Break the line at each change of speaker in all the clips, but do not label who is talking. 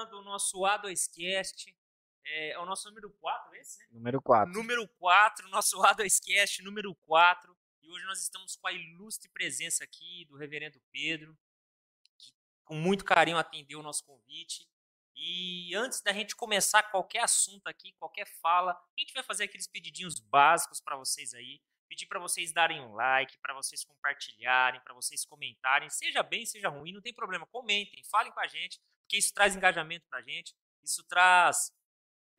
começando o nosso A2Cast. É, é o nosso número 4, esse, né?
Número 4.
Número 4, nosso A2Cast número 4. E hoje nós estamos com a ilustre presença aqui do reverendo Pedro, que com muito carinho atendeu o nosso convite. E antes da gente começar qualquer assunto aqui, qualquer fala, a gente vai fazer aqueles pedidinhos básicos para vocês aí. Pedir para vocês darem um like, para vocês compartilharem, para vocês comentarem. Seja bem, seja ruim, não tem problema. Comentem, falem com a gente, porque isso traz engajamento para a gente. Isso traz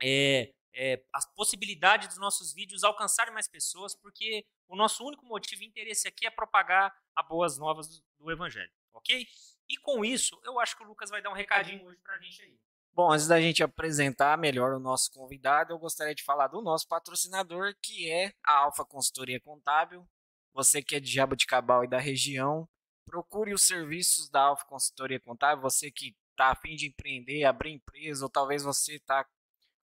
é, é, a possibilidade dos nossos vídeos alcançarem mais pessoas, porque o nosso único motivo e interesse aqui é propagar as boas novas do, do Evangelho, ok? E com isso, eu acho que o Lucas vai dar um recadinho hoje para a gente aí.
Bom, antes da gente apresentar melhor o nosso convidado, eu gostaria de falar do nosso patrocinador, que é a Alfa Consultoria Contábil. Você que é de Jaboticabal e da região, procure os serviços da Alfa Consultoria Contábil. Você que está a fim de empreender, abrir empresa, ou talvez você está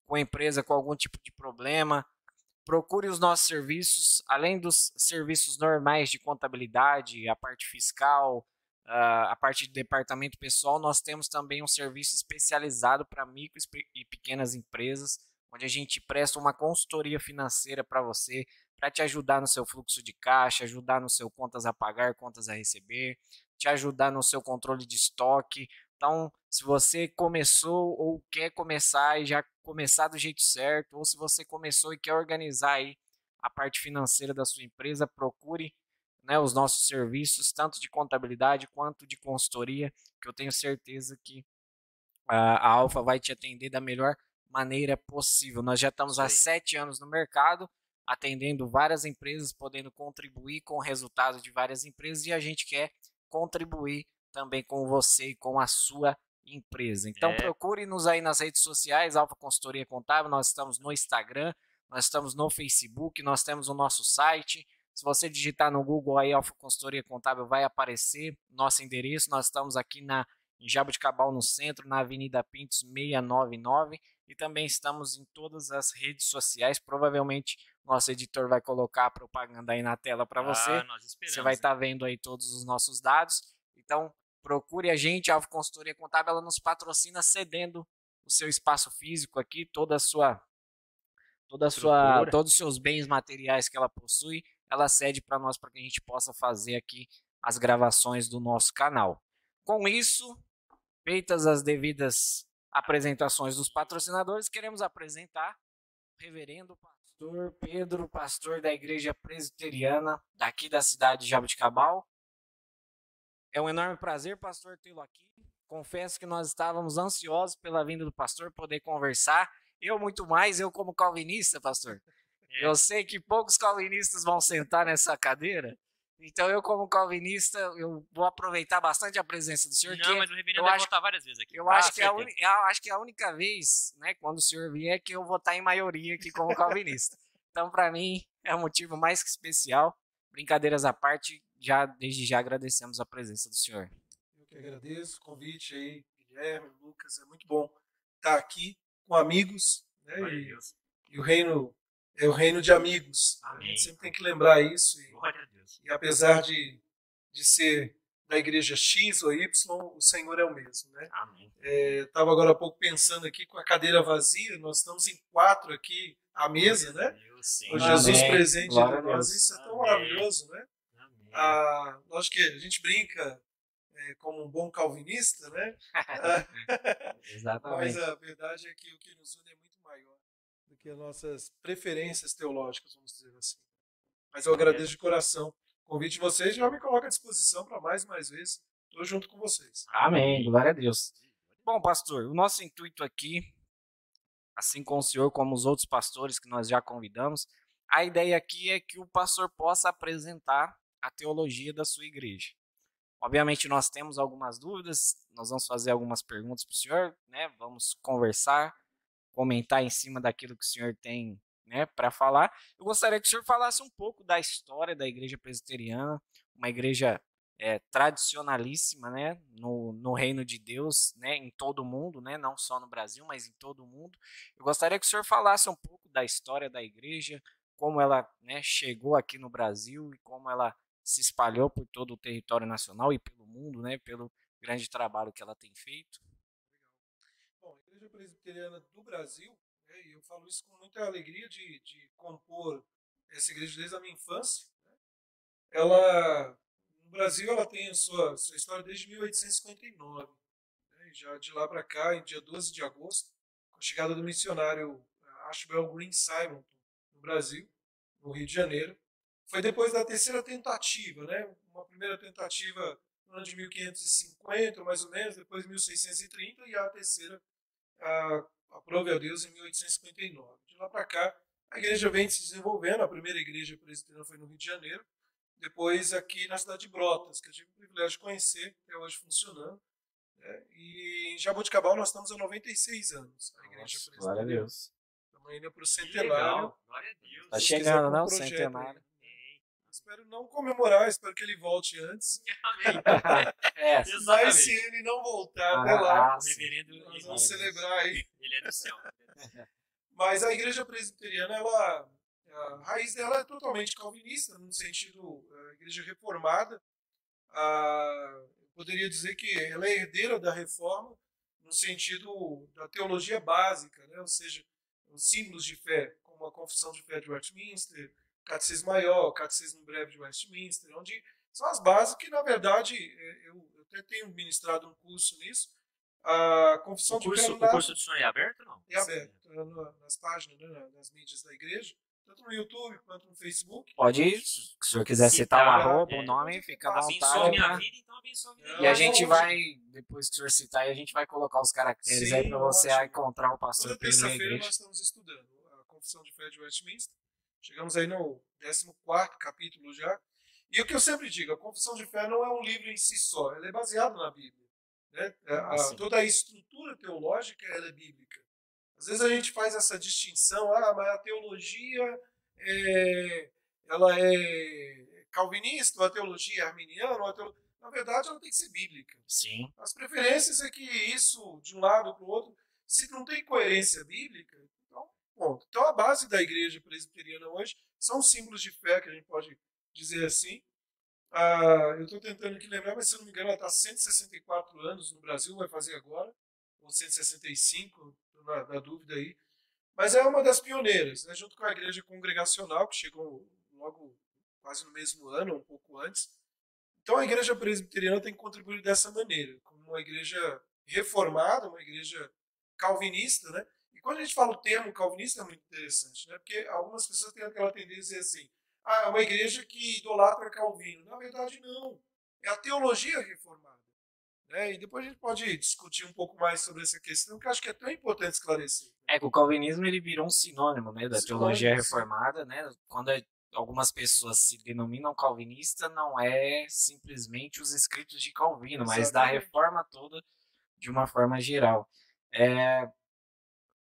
com a empresa com algum tipo de problema, procure os nossos serviços, além dos serviços normais de contabilidade, a parte fiscal, a parte de departamento pessoal, nós temos também um serviço especializado para micro e pequenas empresas, onde a gente presta uma consultoria financeira para você, para te ajudar no seu fluxo de caixa, ajudar no seu contas a pagar, contas a receber, te ajudar no seu controle de estoque. Então, se você começou ou quer começar e já começar do jeito certo, ou se você começou e quer organizar aí a parte financeira da sua empresa, procure né, os nossos serviços, tanto de contabilidade quanto de consultoria, que eu tenho certeza que a, Alfa vai te atender da melhor maneira possível. Nós já estamos há sete anos no mercado, atendendo várias empresas, podendo contribuir com o resultado de várias empresas e a gente quer contribuir também com você e com a sua empresa. Então é. procure-nos aí nas redes sociais, Alfa Consultoria Contábil, nós estamos no Instagram, nós estamos no Facebook, nós temos o nosso site, se você digitar no Google aí Alfa Consultoria Contábil, vai aparecer nosso endereço. Nós estamos aqui na em Jaboticabal, no centro, na Avenida Pintos 699. E também estamos em todas as redes sociais. Provavelmente nosso editor vai colocar a propaganda aí na tela para você.
Ah,
você vai estar tá vendo aí todos os nossos dados. Então, procure a gente, Alfa Consultoria Contábil, ela nos patrocina cedendo o seu espaço físico aqui, toda a sua toda a sua todos os seus bens materiais que ela possui ela cede para nós para que a gente possa fazer aqui as gravações do nosso canal. Com isso, feitas as devidas apresentações dos patrocinadores, queremos apresentar o reverendo pastor Pedro, pastor da Igreja Presbiteriana daqui da cidade de Jabuticabal. É um enorme prazer, pastor, tê-lo aqui. Confesso que nós estávamos ansiosos pela vinda do pastor, poder conversar. Eu muito mais, eu como calvinista, pastor. É. Eu sei que poucos calvinistas vão sentar nessa cadeira. Então eu, como calvinista, eu vou aproveitar bastante a presença do senhor.
Não, mas o reverendo vai voltar várias vezes aqui.
Eu ah, acho, que é a uni, eu acho que é a única vez, né, quando o senhor vier, que eu vou estar em maioria aqui como calvinista. então, para mim, é um motivo mais que especial. Brincadeiras à parte, já desde já agradecemos a presença do senhor.
Eu que agradeço o convite aí, Guilherme, Lucas. É muito bom estar aqui com amigos. Né, e, e o reino é o reino de amigos. Amém. A gente sempre tem que lembrar isso. E, e apesar de, de ser da igreja X ou Y, o Senhor é o mesmo. Né? Estava é, agora há pouco pensando aqui com a cadeira vazia, nós estamos em quatro aqui à mesa, né? O Jesus Amém. presente entre nós, isso é tão Amém. maravilhoso, né? Ah, lógico que a gente brinca é, como um bom calvinista, né?
Exatamente.
Mas a verdade é que o que nos une é muito que as nossas preferências teológicas, vamos dizer assim. Mas eu agradeço de coração o convite de vocês e já me coloco à disposição para mais e mais vezes. Estou junto com vocês.
Amém. Glória a Deus. Bom, pastor, o nosso intuito aqui, assim como o senhor, como os outros pastores que nós já convidamos, a ideia aqui é que o pastor possa apresentar a teologia da sua igreja. Obviamente nós temos algumas dúvidas, nós vamos fazer algumas perguntas para o senhor, né? Vamos conversar comentar em cima daquilo que o senhor tem né, para falar. Eu gostaria que o senhor falasse um pouco da história da igreja presbiteriana, uma igreja é, tradicionalíssima né, no, no reino de Deus, né, em todo o mundo, né, não só no Brasil, mas em todo o mundo. Eu gostaria que o senhor falasse um pouco da história da igreja, como ela né, chegou aqui no Brasil e como ela se espalhou por todo o território nacional e pelo mundo, né, pelo, grande trabalho que ela tem feito.
Bom, a Igreja Presbiteriana do Brasil, né, e eu falo isso com muita alegria de, de compor essa igreja desde a minha infância, né, ela, no Brasil, ela tem sua, sua história desde 1859. Né, já de lá para cá, em dia 12 de agosto, com a chegada do missionário eh, Ashbel Green Simon no Brasil, no Rio de Janeiro, foi depois da terceira tentativa, né? Uma primeira tentativa no ano de 1550, mais ou menos, depois 1630, e a terceira, a, aprove a Deus, em 1859. De lá para cá, a igreja vem se desenvolvendo. A primeira igreja presbiteriana foi no Rio de Janeiro, depois aqui na cidade de Brotas, que eu tive o privilégio de conhecer, até hoje funcionando. Né? E em Jaboticabal nós estamos há 96 anos, a igreja
Nossa, glória a Deus.
Estamos indo para o centenário.
Glória a Deus.
Tá
Se
chegando,
quiser, com
o
um projeto
centenário.
Espero não comemorar, espero que ele volte antes.
Amém.
é,
Mas se ele não voltar até lá,
ah,
O
sim.
reverendo,
nós vamos celebrar aí.
ele é do céu.
Mas a igreja presbiteriana, ela, a raiz dela é totalmente calvinista, no sentido, a igreja reformada. Ah, eu poderia dizer que ela é herdeira da reforma, no sentido da teologia básica, né? ou seja, os símbolos de fé, como a confissão de fé de Westminster, o catecismo maior, o catecismo breve de Westminster, onde são as bases que, na verdade, eh, eu, eu até tenho ministrado um curso nisso. A confissão
O
de
curso,
fé
o curso do senhor é aberto não?
é aberto no- nas páginas, né, nas mídias da igreja, tanto no YouTube quanto no Facebook.
Pode ir, se o senhor quiser citar
Citar,
o arroba,
é.
o nome, fica à
Abençoa
vontade.
minha
pra-
vida, então abençoa minha
E
vida.
E a gente vai, depois que o senhor citar, aí, a gente vai colocar os caracteres
Sim,
aí para você
ótimo.
encontrar o pastor
Toda terça-feira nós estamos estudando a confissão de fé de Westminster. Chegamos aí no 14 capítulo já. E o que eu sempre digo, a confissão de fé não é um livro em si só, ela é baseada na Bíblia. né? A-
Ah, sim.
toda a estrutura teológica ela é bíblica. Às vezes a gente faz essa distinção, ah, mas a teologia é, ela é calvinista, ou a teologia é arminiana, teolo- na verdade ela tem que ser bíblica.
Sim,
As preferências é que isso, de um lado para o outro, se não tem coerência bíblica, então, ponto. Então, a base da igreja presbiteriana hoje são os símbolos de fé, que a gente pode dizer assim. Ah, eu estou tentando aqui lembrar, mas se não me engano, ela está há 164 anos no Brasil, vai fazer agora, ou 165, tô na, na dúvida aí. Mas é uma das pioneiras, né, junto com a igreja congregacional, que chegou logo quase no mesmo ano, um pouco antes. Então a igreja presbiteriana tem que contribuir dessa maneira, como uma igreja reformada, uma igreja calvinista, né? E quando a gente fala o termo calvinista é muito interessante, né? Porque algumas pessoas têm aquela tendência assim, ah, é uma igreja que idolatra Calvino. Na verdade, não. É a teologia reformada. Né? E depois a gente pode discutir um pouco mais sobre essa questão, que eu acho que é tão importante esclarecer.
É que o calvinismo ele virou um sinônimo, né, da
Sinônimo,
teologia reformada, né? Quando é- algumas pessoas se denominam calvinista, não é simplesmente os escritos de Calvino, mas da
Exatamente.
reforma toda de uma forma geral. É,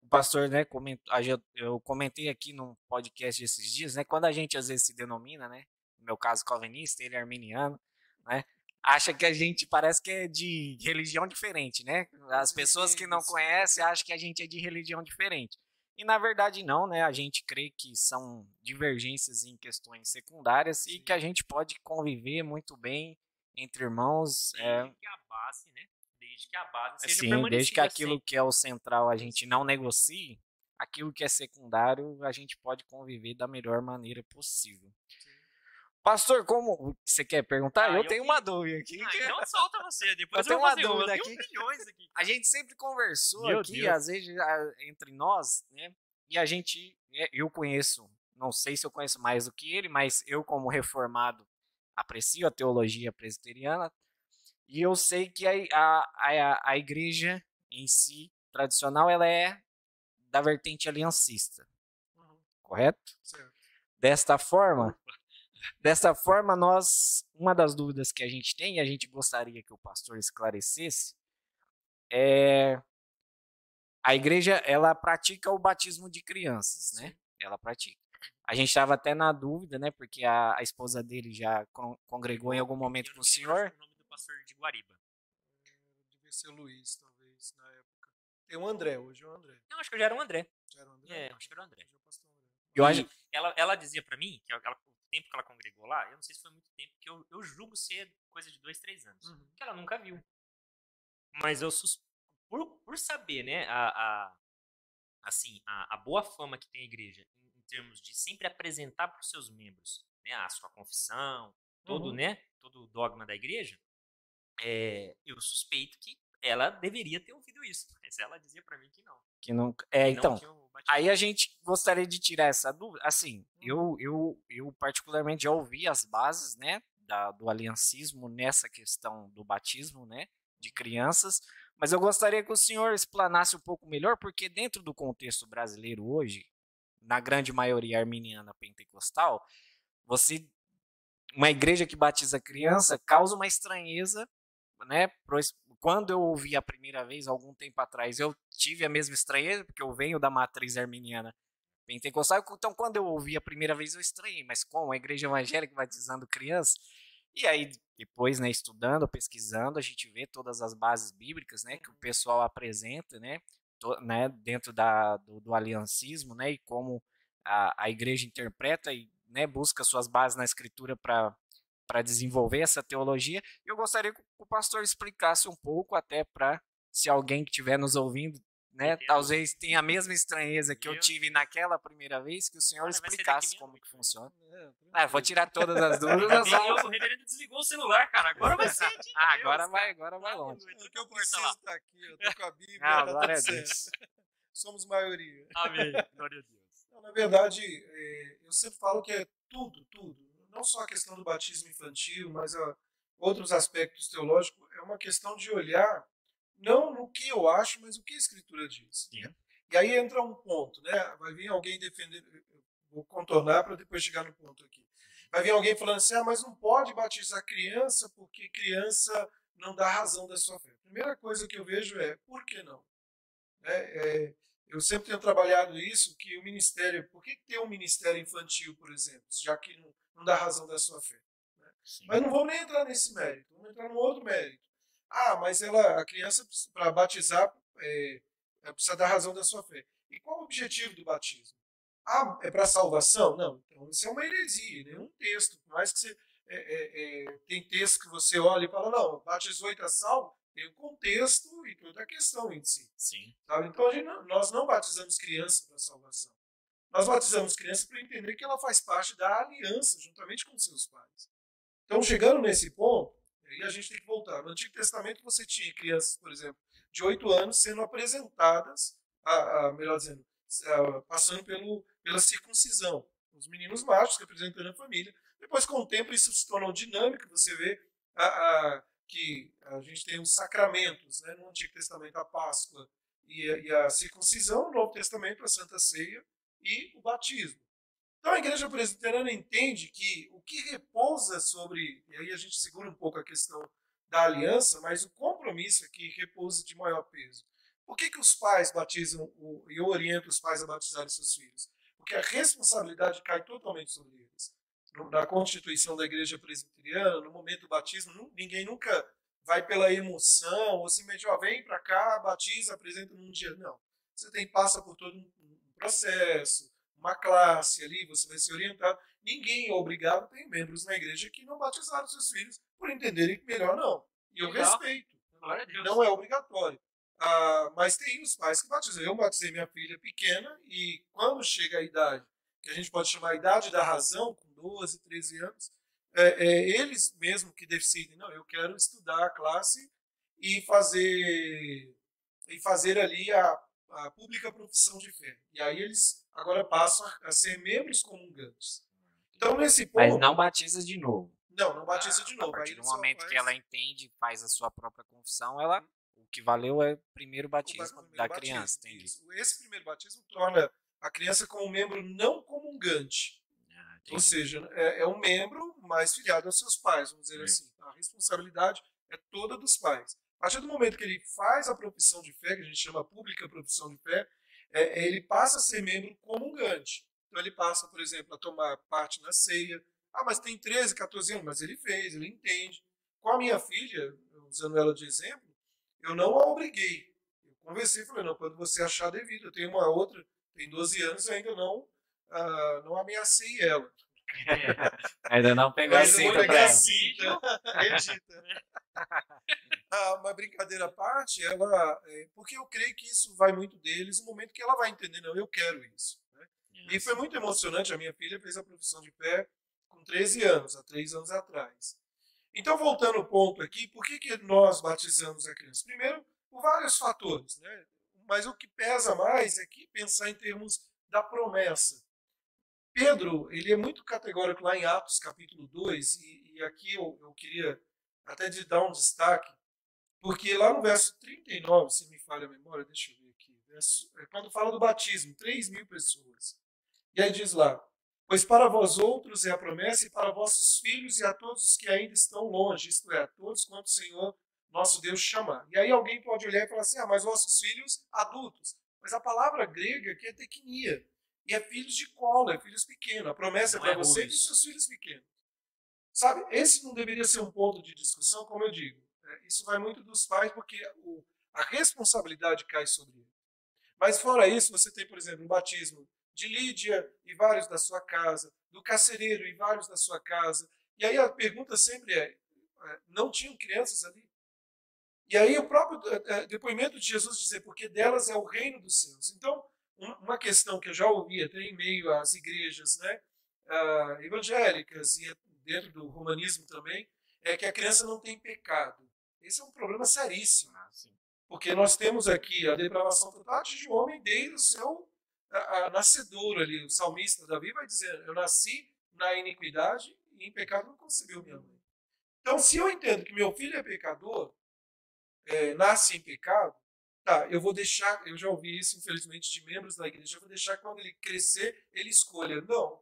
o pastor, né, comentou, eu comentei aqui num podcast esses dias, né, quando a gente às vezes se denomina, né, no meu caso calvinista, ele é arminiano, né, acha que a gente parece que é de religião diferente, né? As pessoas que não conhecem acham que a gente é de religião diferente. E na verdade não, né? A gente crê que são divergências em questões secundárias e
Sim.
que a gente pode conviver muito bem entre irmãos. É,
Desde que a base, né? Desde que a base seja
assim, desde que aquilo que é o central a gente não negocie, aquilo que é secundário a gente pode conviver da melhor maneira possível. Pastor, como você quer perguntar?
Ah,
eu
eu
tenho uma dúvida aqui.
Ah,
que-
então solta você. Depois
Eu
eu,
tenho uma dúvida
Eu
aqui.
aqui.
A gente sempre conversou
Meu
aqui,
Deus.
às vezes, entre nós, né? E a gente, é, eu conheço, não sei se eu conheço mais do que ele, mas eu, como reformado, aprecio a teologia presbiteriana. E eu sei que a, a, a, a igreja em si, tradicional, ela é da vertente aliancista,
Uhum,
correto?
certo.
Desta forma, desta forma nós, uma das dúvidas que a gente tem e a gente gostaria que o pastor esclarecesse é a igreja ela pratica o batismo de crianças, né? Ela pratica. A gente estava até na dúvida, né? Porque a, a esposa dele já con- congregou em algum momento
Eu
com o senhor.
o nome do pastor de Guariba.
Devia ser o Luiz, talvez, na época. Tem o André, hoje é o André.
Não, acho que eu já era o André.
Já era o André?
É, acho que era o André.
É André.
Eu acho,
E ela, ela dizia pra mim que ela, tempo que ela congregou lá, eu não sei se foi muito tempo, que eu, eu julgo ser coisa de dois, três anos.
Uhum.
Que ela nunca viu. Mas eu sus... por, por saber, né, a, a assim, a, a, boa fama que tem a igreja em, em termos de sempre apresentar para os seus membros, né, a sua confissão, todo, uhum. né, todo o dogma da igreja, é, eu suspeito que ela deveria ter ouvido isso, mas ela dizia para mim que não.
Que não. É, que então. Não aí a gente gostaria de tirar essa dúvida. Assim, hum. eu, eu, eu particularmente já ouvi as bases, né, da, do aliancismo nessa questão do batismo, né, de crianças. Mas eu gostaria que o senhor explanasse um pouco melhor, porque dentro do contexto brasileiro hoje, na grande maioria arminiana pentecostal, você uma igreja que batiza criança causa uma estranheza, né? Quando eu ouvi a primeira vez, algum tempo atrás, eu tive a mesma estranheza, porque eu venho da matriz arminiana pentecostal. Então, quando eu ouvi a primeira vez, eu estranhei. Mas como a igreja evangélica batizando criança? E aí, depois, né, estudando, pesquisando, a gente vê todas as bases bíblicas, né, que o pessoal apresenta, né, to, né dentro da, do, do aliancismo, né, e como a, a igreja interpreta e né, busca suas bases na escritura para para desenvolver essa teologia. Eu gostaria que o pastor explicasse um pouco, até para, se alguém que estiver nos ouvindo, né, talvez tenha a mesma estranheza que eu tive naquela primeira vez, que o senhor explicasse como que funciona. É, vou tirar todas as dúvidas.
o reverendo desligou o celular, cara. Agora vai ser de
Ah, agora vai, agora vai longe.
O que eu preciso estar aqui, eu tô com a Bíblia, ah, tá tudo certo. Somos maioria.
Amém. Glória a Deus.
Então, na verdade, é, eu sempre falo que é tudo, tudo. Não só a questão do batismo infantil, mas a, outros aspectos teológicos. É uma questão de olhar não no que eu acho, mas o que a Escritura diz. Né? E aí entra um ponto, né? Vai vir alguém defender, vou contornar para depois chegar no ponto aqui. Vai vir alguém falando assim, ah, mas não pode batizar criança porque criança não dá razão da sua fé. A primeira coisa que eu vejo é, por que não? É, é, eu sempre tenho trabalhado isso, que o ministério, por que ter um ministério infantil, por exemplo, já que não, não dá razão da sua fé? Né? Mas não vamos nem entrar nesse mérito, vamos entrar num outro mérito. Ah, mas ela, a criança, para batizar, é, é, precisa dar razão da sua fé. E qual o objetivo do batismo? Ah, é para salvação? Não, então isso é uma heresia, nenhum texto. Por mais que você. É, é, é, tem texto que você olha e fala, não, batizou e está salvo, tem o contexto e toda a questão em si.
Sim.
Sabe? Então não, nós não batizamos criança para salvação. Nós batizamos criança para entender que ela faz parte da aliança juntamente com seus pais. Então, chegando nesse ponto, aí a gente tem que voltar. No Antigo Testamento você tinha crianças, por exemplo, de 8 anos sendo apresentadas, a, a melhor dizendo, a, passando pelo, pela circuncisão. Os meninos machos representando a família. Depois, com o tempo, isso se tornou dinâmico. Você vê a, a que a gente tem os sacramentos, né? no Antigo Testamento a Páscoa e a, e a circuncisão, no Novo Testamento a Santa Ceia e o batismo. Então a igreja presbiteriana entende que o que repousa sobre, e aí a gente segura um pouco a questão da aliança, mas o compromisso aqui repousa de maior peso. Por que, que os pais batizam e orientam os pais a batizarem seus filhos? Porque a responsabilidade cai totalmente sobre eles na constituição da igreja presbiteriana, no momento do batismo, ninguém nunca vai pela emoção, ou simplesmente, ó, vem para cá, batiza, apresenta num dia. Não. Você tem passa por todo processo, uma classe ali, você vai ser orientado. Ninguém é obrigado, tem membros na igreja que não batizaram seus filhos por entenderem que melhor não. E eu Legal. respeito. Não é obrigatório. Ah, mas tem os pais que batizam. Eu batizei minha filha pequena e quando chega a idade, que a gente pode chamar a idade da razão, com 12, 13 anos, é, é, eles mesmo que decidem, não, eu quero estudar a classe e fazer e fazer ali a, a pública profissão de fé. E aí eles agora passam a ser membros comungantes. Então nesse ponto,
Mas não batiza de novo.
Não, não batiza de novo.
A partir do momento faz... que ela entende, faz a sua própria confissão, ela o que valeu é o primeiro batismo o primeiro da batismo, criança.
Esse primeiro batismo torna a criança como membro não comungante. Ou seja, é, é, um membro mais filiado aos seus pais, vamos dizer assim. A responsabilidade é toda dos pais. A partir do momento que ele faz a profissão de fé, que a gente chama pública profissão de fé, é, é ele passa a ser membro comungante. Então ele passa, por exemplo, a tomar parte na ceia. Ah, mas tem 13, 14 anos, mas ele fez, ele entende. Com a minha filha, usando ela de exemplo, eu não a obriguei. Eu conversei falei, não, quando você achar devido, eu tenho uma outra, tem 12 anos, ainda não uh, não ameacei ela.
Ainda não pegou a cinta pra ela.
Edita. ah, uma brincadeira à parte, ela, é, porque eu creio que isso vai muito deles no momento que ela vai entender, não, eu quero isso. Né? E foi muito emocionante, a minha filha fez a profissão de pé com 13 anos, há 3 anos atrás. Então, voltando ao ponto aqui, por que, que nós batizamos a criança? Primeiro, por vários fatores, né? mas o que pesa mais é que pensar em termos da promessa. Pedro, ele é muito categórico lá em Atos capítulo 2, e, e aqui eu, eu, queria até de dar um destaque, porque lá no verso 39, se me falha a memória, deixa eu ver aqui, verso, é quando fala do batismo, 3 mil pessoas. E aí diz lá, Pois para vós outros é a promessa, e para vossos filhos e a todos os que ainda estão longe, isto é, a todos quanto o Senhor nosso Deus chamar. E aí alguém pode olhar e falar assim: ah, mas vossos filhos adultos. Mas a palavra grega aqui é tecnia. E é filhos de cola, é filhos pequenos. A promessa não é para é você e seus filhos pequenos. Sabe, esse não deveria ser um ponto de discussão, como eu digo. É, isso vai muito dos pais, porque o, a responsabilidade cai sobre ele. Mas fora isso, você tem, por exemplo, um batismo de Lídia e vários da sua casa, do carcereiro e vários da sua casa. E aí a pergunta sempre é: é não tinham crianças ali? E aí o próprio é, depoimento de Jesus dizer, porque delas é o reino dos céus. Então, uma questão que eu já ouvi até em meio às igrejas né, uh, evangélicas e dentro do romanismo também, é que a criança não tem pecado. Esse é um problema seríssimo. Ah, porque nós temos aqui a depravação total de um homem desde o seu a, a nascedor ali. O salmista Davi vai dizer: Eu nasci na iniquidade e em pecado não concebeu minha mãe. Então, se eu entendo que meu filho é pecador, é, nasce em pecado, tá, eu vou deixar, eu já ouvi isso, infelizmente, de membros da igreja, eu vou deixar quando ele crescer, ele escolha. Não.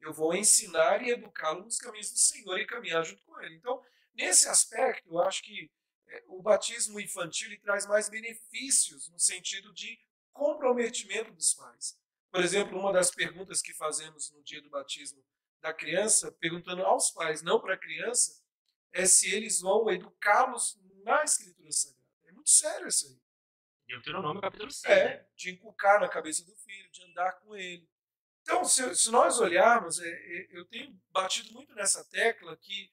Eu vou ensinar e educá-lo nos caminhos do Senhor e caminhar junto com ele. Então, nesse aspecto, eu acho que é, o batismo infantil traz mais benefícios no sentido de comprometimento dos pais. Por exemplo, uma das perguntas que fazemos no dia do batismo da criança, perguntando aos pais, não para a criança, é se eles vão educá-los na Escritura Sagrada. É muito sério isso aí.
Deuteronômio capítulo 6.
É, né? de inculcar na cabeça do filho, de andar com ele. Então, se, se nós olharmos, é, é, eu tenho batido muito nessa tecla que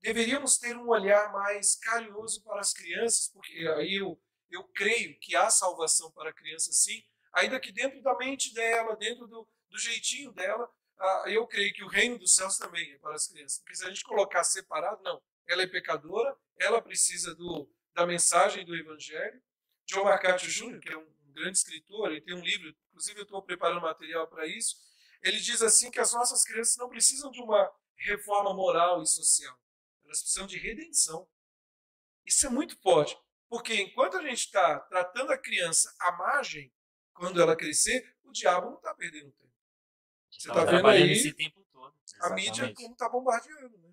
deveríamos ter um olhar mais carinhoso para as crianças, porque aí eu eu creio que há salvação para a criança sim, ainda que dentro da mente dela, dentro do, do jeitinho dela, ah, eu creio que o reino dos céus também é para as crianças. Porque se a gente colocar separado, não. Ela é pecadora, ela precisa do, da mensagem do evangelho. John MacArthur Jr., que é um, um grande escritor, ele tem um livro, inclusive eu estou preparando material para isso, ele diz assim que as nossas crianças não precisam de uma reforma moral e social. Elas precisam de redenção. Isso é muito forte. Porque enquanto a gente está tratando a criança à margem, quando ela crescer, o diabo não está perdendo tempo.
Você está tá vendo aí esse tempo todo.
a mídia como está bombardeando. Né?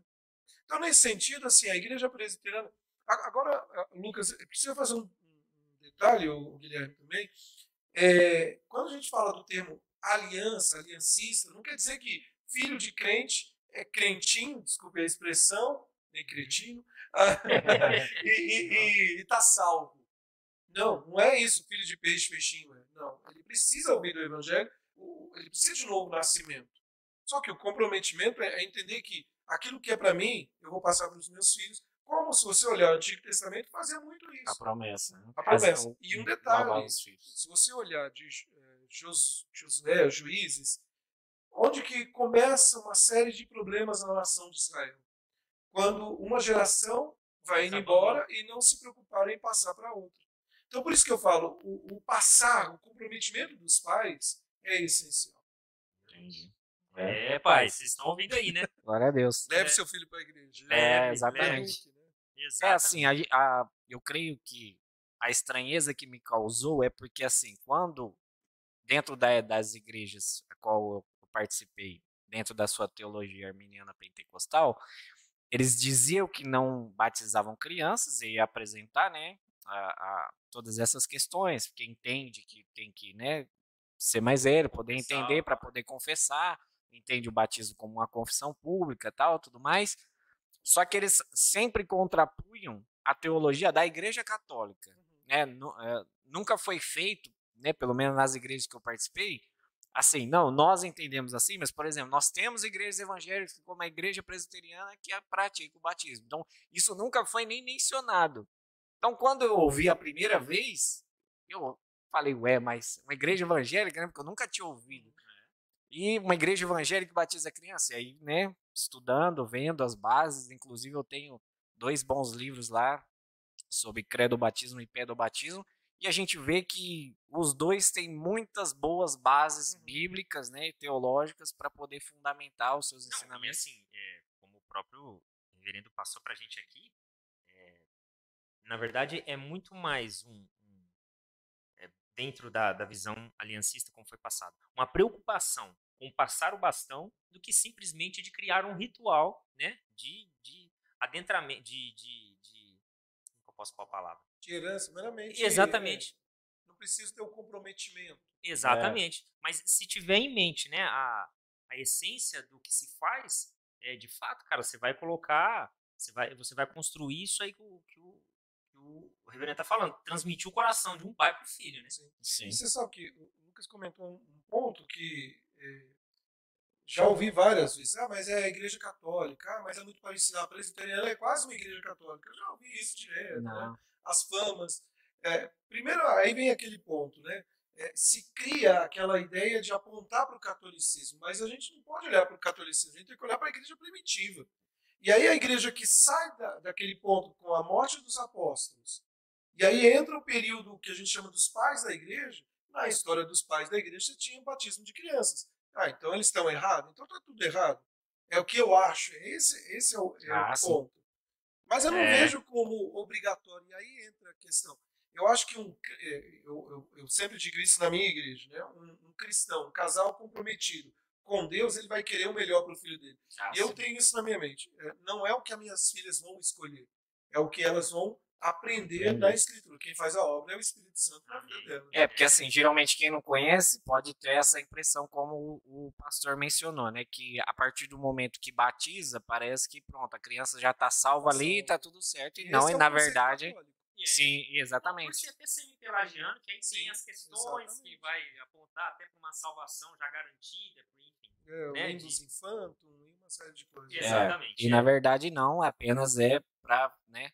Então, nesse sentido, assim, a igreja presbiteriana. Agora, Lucas, precisa fazer um detalhe, o Guilherme também. É, quando a gente fala do termo aliança, aliancista, não quer dizer que filho de crente é crentinho, desculpe a expressão, nem cretino, e está salvo. Não, não é isso, filho de peixe, peixinho. É. Não, ele precisa ouvir do evangelho, ele precisa de novo nascimento. Só que o comprometimento é entender que aquilo que é para mim, eu vou passar para os meus filhos, como se você olhar o Antigo Testamento, fazia muito isso.
A promessa. Né?
A promessa. E um detalhe, se você olhar de eh, Josué, Juízes, onde que começa uma série de problemas na nação de Israel quando uma geração vai indo embora e não se preocupar em passar para outra. Então, por isso que eu falo, o, o, passar, o comprometimento dos pais é essencial.
Entendi. É, é pai, vocês estão ouvindo aí, né?
Glória a Deus.
Leve é. seu filho para a igreja.
É, exatamente. Né? É assim, a, a, eu creio que a estranheza que me causou é porque, assim, quando dentro da, das igrejas a qual eu participei, dentro da sua teologia arminiana pentecostal, eles diziam que não batizavam crianças e ia apresentar, né, a, a, todas essas questões, porque entende que tem que, né, ser mais velho, poder entender para poder confessar, entende o batismo como uma confissão pública, tal, tudo mais. Só que eles sempre contrapunham a teologia da Igreja Católica, uhum. né? É, nunca foi feito, né, pelo menos nas igrejas que eu participei, Assim, não, nós entendemos assim, mas, por exemplo, nós temos igrejas evangélicas como a igreja presbiteriana que pratica o batismo. Então, isso nunca foi nem mencionado. Então, quando eu ouvi a primeira vez, eu falei, ué, mas uma igreja evangélica, né? Porque eu nunca tinha ouvido. E uma igreja evangélica que batiza criança. E aí, né, estudando, vendo as bases, inclusive eu tenho dois bons livros lá sobre credo batismo e pedobatismo, e a gente vê que os dois têm muitas boas bases uhum. bíblicas, né, e teológicas para poder fundamentar os seus Não, ensinamentos.
E assim, é, como o próprio reverendo passou para a gente aqui, é, na verdade é muito mais um, dentro da, da visão aliancista como foi passado, uma preocupação com passar o bastão do que simplesmente de criar um ritual, né, de, de adentramento, de, de, de como eu posso falar a palavra?
De herança, meramente.
Exatamente.
É, não precisa ter um comprometimento.
Exatamente. É. Mas se tiver em mente, né, a, a essência do que se faz, é de fato, cara, você vai colocar, você vai, você vai construir isso aí que o, que o, o reverendo está falando, transmitir o coração de um pai para o filho, né?
Sim. Sim. Você sabe que o Lucas comentou um ponto que é, já ouvi várias vezes. Ah, mas é a igreja católica. Ah, mas é muito parecida. A presbiteriana é quase uma igreja católica. Eu já ouvi isso direto. Né? As famas. É, primeiro, aí vem aquele ponto, né? É, se cria aquela ideia de apontar para o catolicismo, mas a gente não pode olhar para o catolicismo, a gente tem que olhar para a igreja primitiva. E aí a igreja que sai da, daquele ponto com a morte dos apóstolos, e aí entra o período que a gente chama dos pais da igreja, na história dos pais da igreja, você tinha o batismo de crianças. Ah, então eles estão errados? Então está tudo errado. É o que eu acho. Esse, esse é o, é ah, o ponto. Mas eu não é. vejo como obrigatório. E aí entra a questão. Eu acho que um, é, eu, eu, eu sempre digo isso na minha igreja, né? Um, um, cristão, um casal comprometido com Deus, ele vai querer o melhor para o filho dele. Ah, eu tenho isso na minha mente. É, não é o que as minhas filhas vão escolher, é o que elas vão aprender na escritura. Quem faz a obra é o Espírito Santo na vida dela.
É, porque assim, geralmente quem não conhece pode ter essa impressão, como o, pastor mencionou, né? Que a partir do momento que batiza, parece que pronto, a criança já está salva ali, está tudo certo. E, e não, e é na verdade. Sim, exatamente. Por
ser até semi-pelagiano, que aí Sim, tem as questões exatamente. que vai apontar até para uma salvação já garantida, enfim.
É, né, o de... infanto e uma série de coisas.
É, exatamente. E na verdade não, apenas é para né,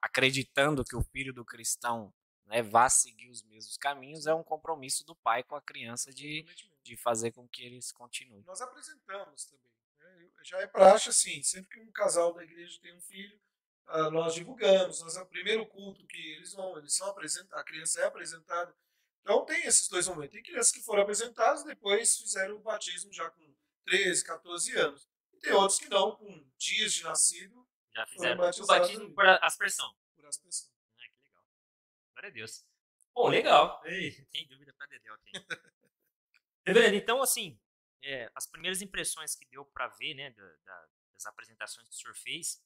acreditando que o filho do cristão né, vá seguir os mesmos caminhos, é um compromisso do pai com a criança de, de fazer com que eles continuem.
Nós apresentamos também. Né? Já é praxe assim, sempre que um casal da igreja tem um filho, uh, nós divulgamos. Nós, é o primeiro culto que eles vão, eles são apresentados, a criança é apresentada. Então tem esses dois momentos. Tem crianças que foram apresentadas e depois fizeram o batismo já com 13, 14 anos. E tem outros que não, com dias de nascido,
já fizeram o batismo por aspersão.
Por aspersão.
Ah, que legal. Glória a Deus. Pô, legal. Ei, tem dúvida pra Dedéu aqui. Reverendo, então, assim, é, as primeiras impressões que deu para ver, né, da, da, das apresentações que o senhor fez,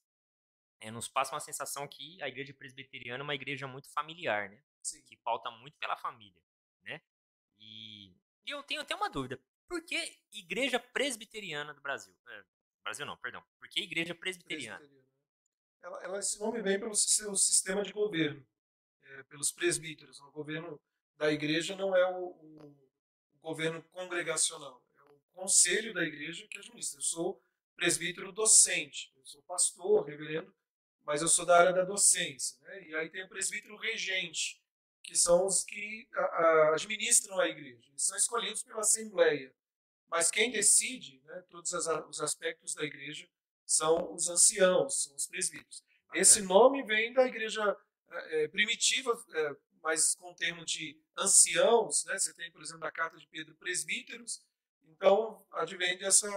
é, nos passa uma sensação que a igreja presbiteriana é uma igreja muito familiar, né? Sim. Que pauta muito pela família, né? E, e eu tenho até uma dúvida. Por que igreja presbiteriana do Brasil? É, Brasil não, perdão. Por que igreja presbiteriana? presbiteriana
ela, ela, esse nome vem pelo seu sistema de governo, é, pelos presbíteros. O governo da igreja não é o, o, o, governo congregacional, é o conselho da igreja que administra. Eu sou presbítero docente, eu sou pastor, reverendo, mas eu sou da área da docência. Né? E aí tem o presbítero regente, que são os que administram a igreja. Eles são escolhidos pela Assembleia. Mas quem decide né, todos os aspectos da igreja são os anciãos, são os presbíteros. Esse nome vem da igreja é, primitiva, é, mas com o termo de anciãos, né? Você tem, por exemplo, na carta de Pedro, presbíteros. Então, advém dessa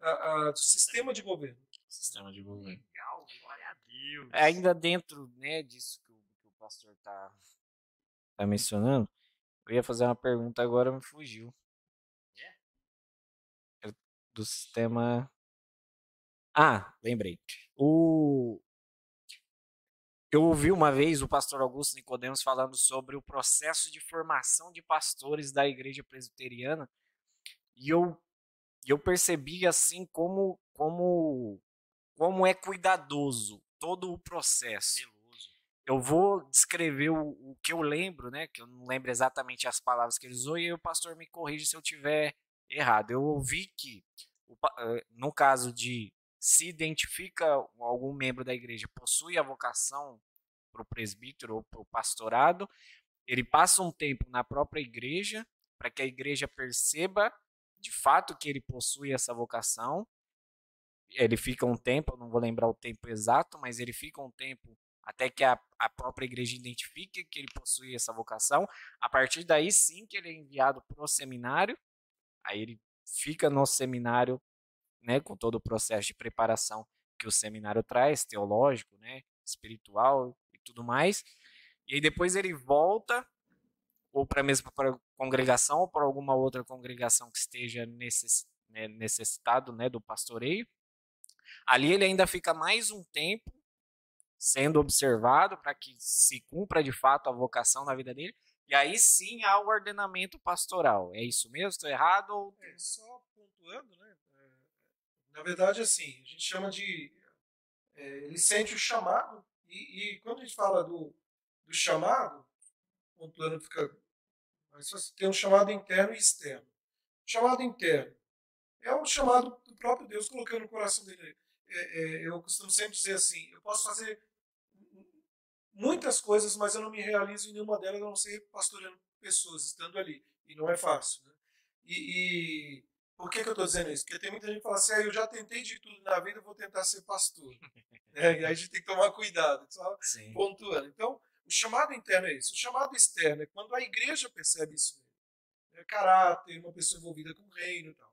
a, a, do sistema de governo.
Sistema de governo.
Deus.
É, ainda dentro né, disso que o, que o pastor está tá mencionando, eu ia fazer uma pergunta agora, me fugiu. É? Do sistema ah, lembrei. O... Eu ouvi uma vez o pastor Augusto Nicodemos falando sobre o processo de formação de pastores da igreja presbiteriana e eu, eu percebi assim como, como, como é cuidadoso todo o processo. eu vou descrever o, o, que eu lembro, né? Que eu não lembro exatamente as palavras que ele usou, e aí o pastor me corrige se eu tiver errado. Eu ouvi que, eh, no caso de se identifica algum membro da igreja possui a vocação para o presbítero ou para o pastorado, ele passa um tempo na própria igreja para que a igreja perceba de fato que ele possui essa vocação. Ele fica um tempo, eu não vou lembrar o tempo exato, mas ele fica um tempo até que a, a própria igreja identifique que ele possui essa vocação. A partir daí, sim, que ele é enviado para o seminário. Aí ele fica no seminário, né, com todo o processo de preparação que o seminário traz, teológico, né, espiritual e tudo mais. E aí depois ele volta ou para a mesma congregação ou para alguma outra congregação que esteja né, necessitado, né, do pastoreio. Ali ele ainda fica mais um tempo sendo observado para que se cumpra de fato a vocação na vida dele. E aí sim há o ordenamento pastoral. É isso mesmo? Estou errado? Ou...
É, só pontuando, né? É, na verdade, assim, a gente chama de. É, ele sente o chamado, e, e, quando a gente fala do, do chamado, pontuando fica. Mas tem um chamado interno e externo. O chamado interno é o chamado do próprio Deus colocando no coração dele. É, é, eu costumo sempre dizer assim: eu posso fazer muitas coisas, mas eu não me realizo em nenhuma delas, a não ser pastoreando pessoas, estando ali. E não é fácil. Né? E, e, por que, que eu estou dizendo isso? Porque tem muita gente que fala assim, ah, eu já tentei de tudo na vida, vou tentar ser pastor. é, e aí a gente tem que tomar cuidado, só Sim. pontuando. Então, o chamado interno é isso. O chamado externo é quando a igreja percebe isso mesmo. É caráter, uma pessoa envolvida com o reino e tal.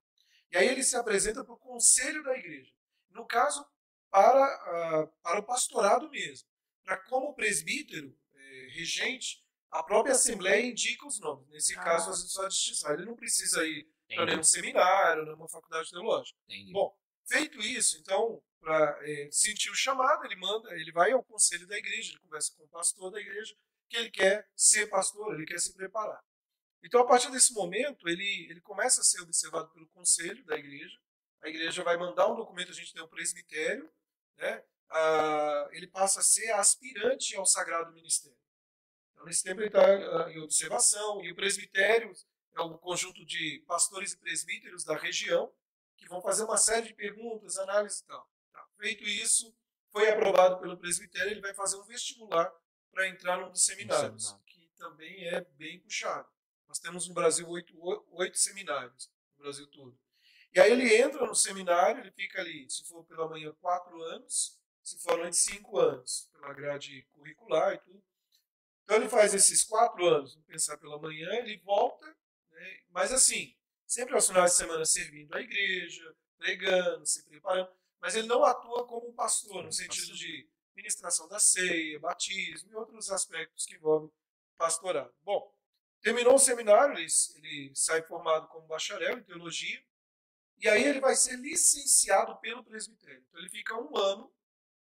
E aí ele se apresenta para o conselho da igreja. No caso, para, uh, para o pastorado mesmo para como presbítero, é, regente, a própria Assembleia indica os nomes. Nesse ah. caso, só a distinção. Ele não precisa ir para nenhum seminário, numa faculdade teológica. Entendi. Bom, feito isso, então, para é, sentir o chamado, ele manda, ele vai ao conselho da igreja, ele conversa com o pastor da igreja, que ele quer ser pastor, ele quer se preparar. Então, a partir desse momento, ele, ele começa a ser observado pelo conselho da igreja. A igreja vai mandar um documento, a gente tem um presbitério, né? uh, ele passa a ser aspirante ao sagrado ministério. Então, nesse tempo ele está uh, em observação, e o presbitério é um conjunto de pastores e presbíteros da região que vão fazer uma série de perguntas, análises e tal. Tá. Feito isso, foi aprovado pelo presbitério, ele vai fazer um vestibular para entrar num dos seminários, um que também é bem puxado. Nós temos no Brasil oito, oito seminários, no Brasil todo. E aí ele entra no seminário, ele fica ali, se for pela manhã, quatro anos, se for de cinco anos, pela grade curricular e tudo. Então ele faz esses quatro anos, vamos pensar pela manhã, ele volta, né? mas assim, sempre aos finais de semana servindo a igreja, pregando, se preparando, mas ele não atua como pastor, no sentido de ministração da ceia, batismo e outros aspectos que envolvem pastorado. Bom, terminou o seminário, ele, ele sai formado como bacharel em teologia, e aí ele vai ser licenciado pelo presbitério. Então ele fica um ano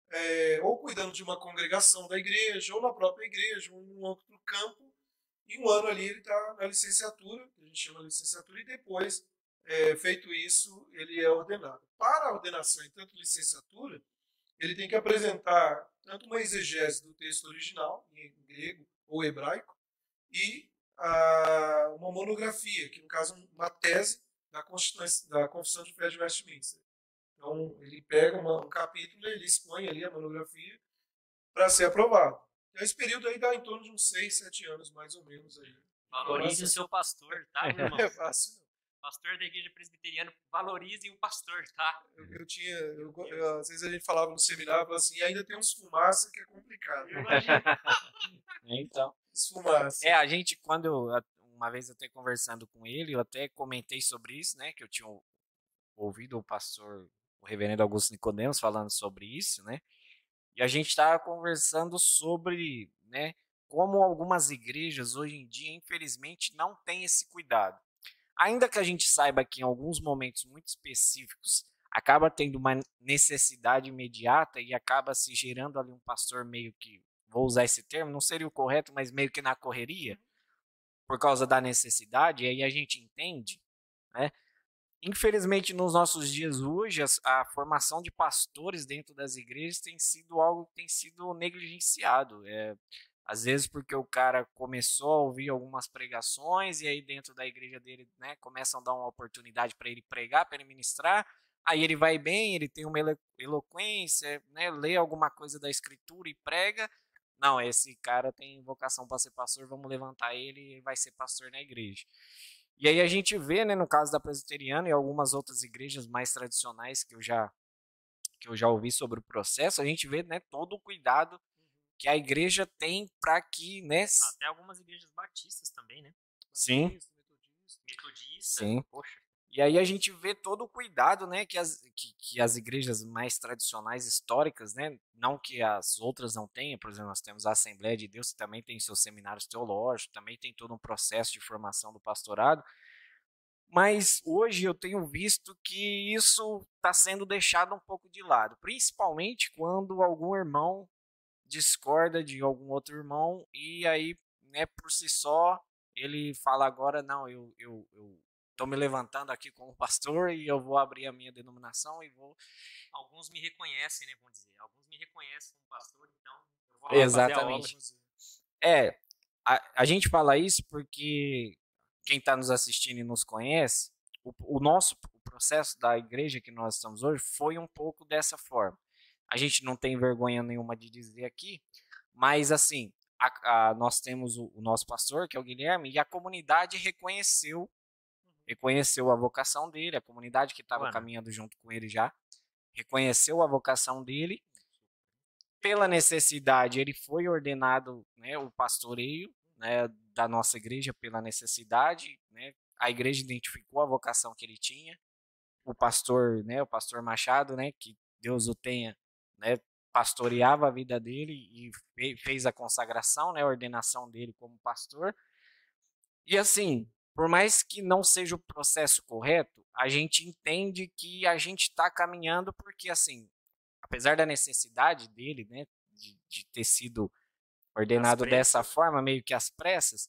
é, ou cuidando de uma congregação da igreja, ou na própria igreja, ou em um outro campo. E um ano ali ele está na licenciatura, que a gente chama de licenciatura, e depois, é, feito isso, ele é ordenado. Para a ordenação em tanto licenciatura, ele tem que apresentar tanto uma exegese do texto original, em grego ou hebraico, e a, uma monografia, que no caso uma tese da, da Confissão de Fé de Westminster. Então, ele pega uma, um capítulo e ele expõe ali a monografia para ser aprovado. Então, esse período aí dá em torno de uns 6, 7 anos, mais ou menos. Aí.
Valorize o seu pastor, tá, irmão?
É fácil.
Pastor da igreja presbiteriana, valorizem o pastor, tá?
Eu, eu tinha, eu, eu, às vezes a gente falava no seminário, assim, ainda tem uns fumaça que é complicado.
então.
Os fumaça.
É, a gente, quando, uma vez até conversando com ele, eu até comentei sobre isso, né, que eu tinha ouvido o pastor o reverendo Augusto Nicodemos falando sobre isso, né? E a gente estava conversando sobre, né, como algumas igrejas hoje em dia, infelizmente, não têm esse cuidado. Ainda que a gente saiba que em alguns momentos muito específicos acaba tendo uma necessidade imediata e acaba se gerando ali um pastor meio que, vou usar esse termo, não seria o correto, mas meio que na correria, por causa da necessidade, e aí a gente entende, né? infelizmente, nos nossos dias hoje, a, formação de pastores dentro das igrejas tem sido algo que tem sido negligenciado. É, às vezes porque o cara começou a ouvir algumas pregações e aí dentro da igreja dele, né, começam a dar uma oportunidade para ele pregar, para ele ministrar. Aí ele vai bem, ele tem uma eloquência, né, lê alguma coisa da escritura e prega. Não, esse cara tem vocação para ser pastor, vamos levantar ele e vai ser pastor na igreja. E aí a gente vê, né, no caso da presbiteriana e algumas outras igrejas mais tradicionais que eu já que eu já ouvi sobre o processo, a gente vê, né, todo o cuidado que a igreja tem para que, né,
até algumas igrejas batistas também, né?
Sim.
Metodista, metodista.
Sim. Poxa. E aí a gente vê todo o cuidado, né, que as, que, que, as igrejas mais tradicionais, históricas, né, não que as outras não tenham, por exemplo, nós temos a Assembleia de Deus, que também tem seus seminários teológicos, também tem todo um processo de formação do pastorado, mas hoje eu tenho visto que isso está sendo deixado um pouco de lado, principalmente quando algum irmão discorda de algum outro irmão e aí, né, por si só, ele fala agora, não, eu, eu, eu estou me levantando aqui como pastor e eu vou abrir a minha denominação e vou.
Alguns me reconhecem, né? Vamos dizer. Alguns me reconhecem como pastor, então eu vou
lá Exatamente. fazer a obra. É, a, a gente fala isso porque quem está nos assistindo e nos conhece, o, o nosso o processo da igreja que nós estamos hoje foi um pouco dessa forma. A gente não tem vergonha nenhuma de dizer aqui, mas assim, a, a, nós temos o, o, nosso pastor, que é o Guilherme, e a comunidade reconheceu reconheceu a vocação dele, a comunidade que estava caminhando junto com ele já reconheceu a vocação dele. Pela necessidade, ele foi ordenado, né, o pastoreio né, da nossa igreja pela necessidade, né, a igreja identificou a vocação que ele tinha. O pastor, né, o pastor Machado, né, que Deus o tenha, né, pastoreava a vida dele e fez a consagração, né, a ordenação dele como pastor. E assim, por mais que não seja o processo correto, a gente entende que a gente está caminhando porque, assim, apesar da necessidade dele, né, de, de ter sido ordenado dessa forma, meio que às pressas,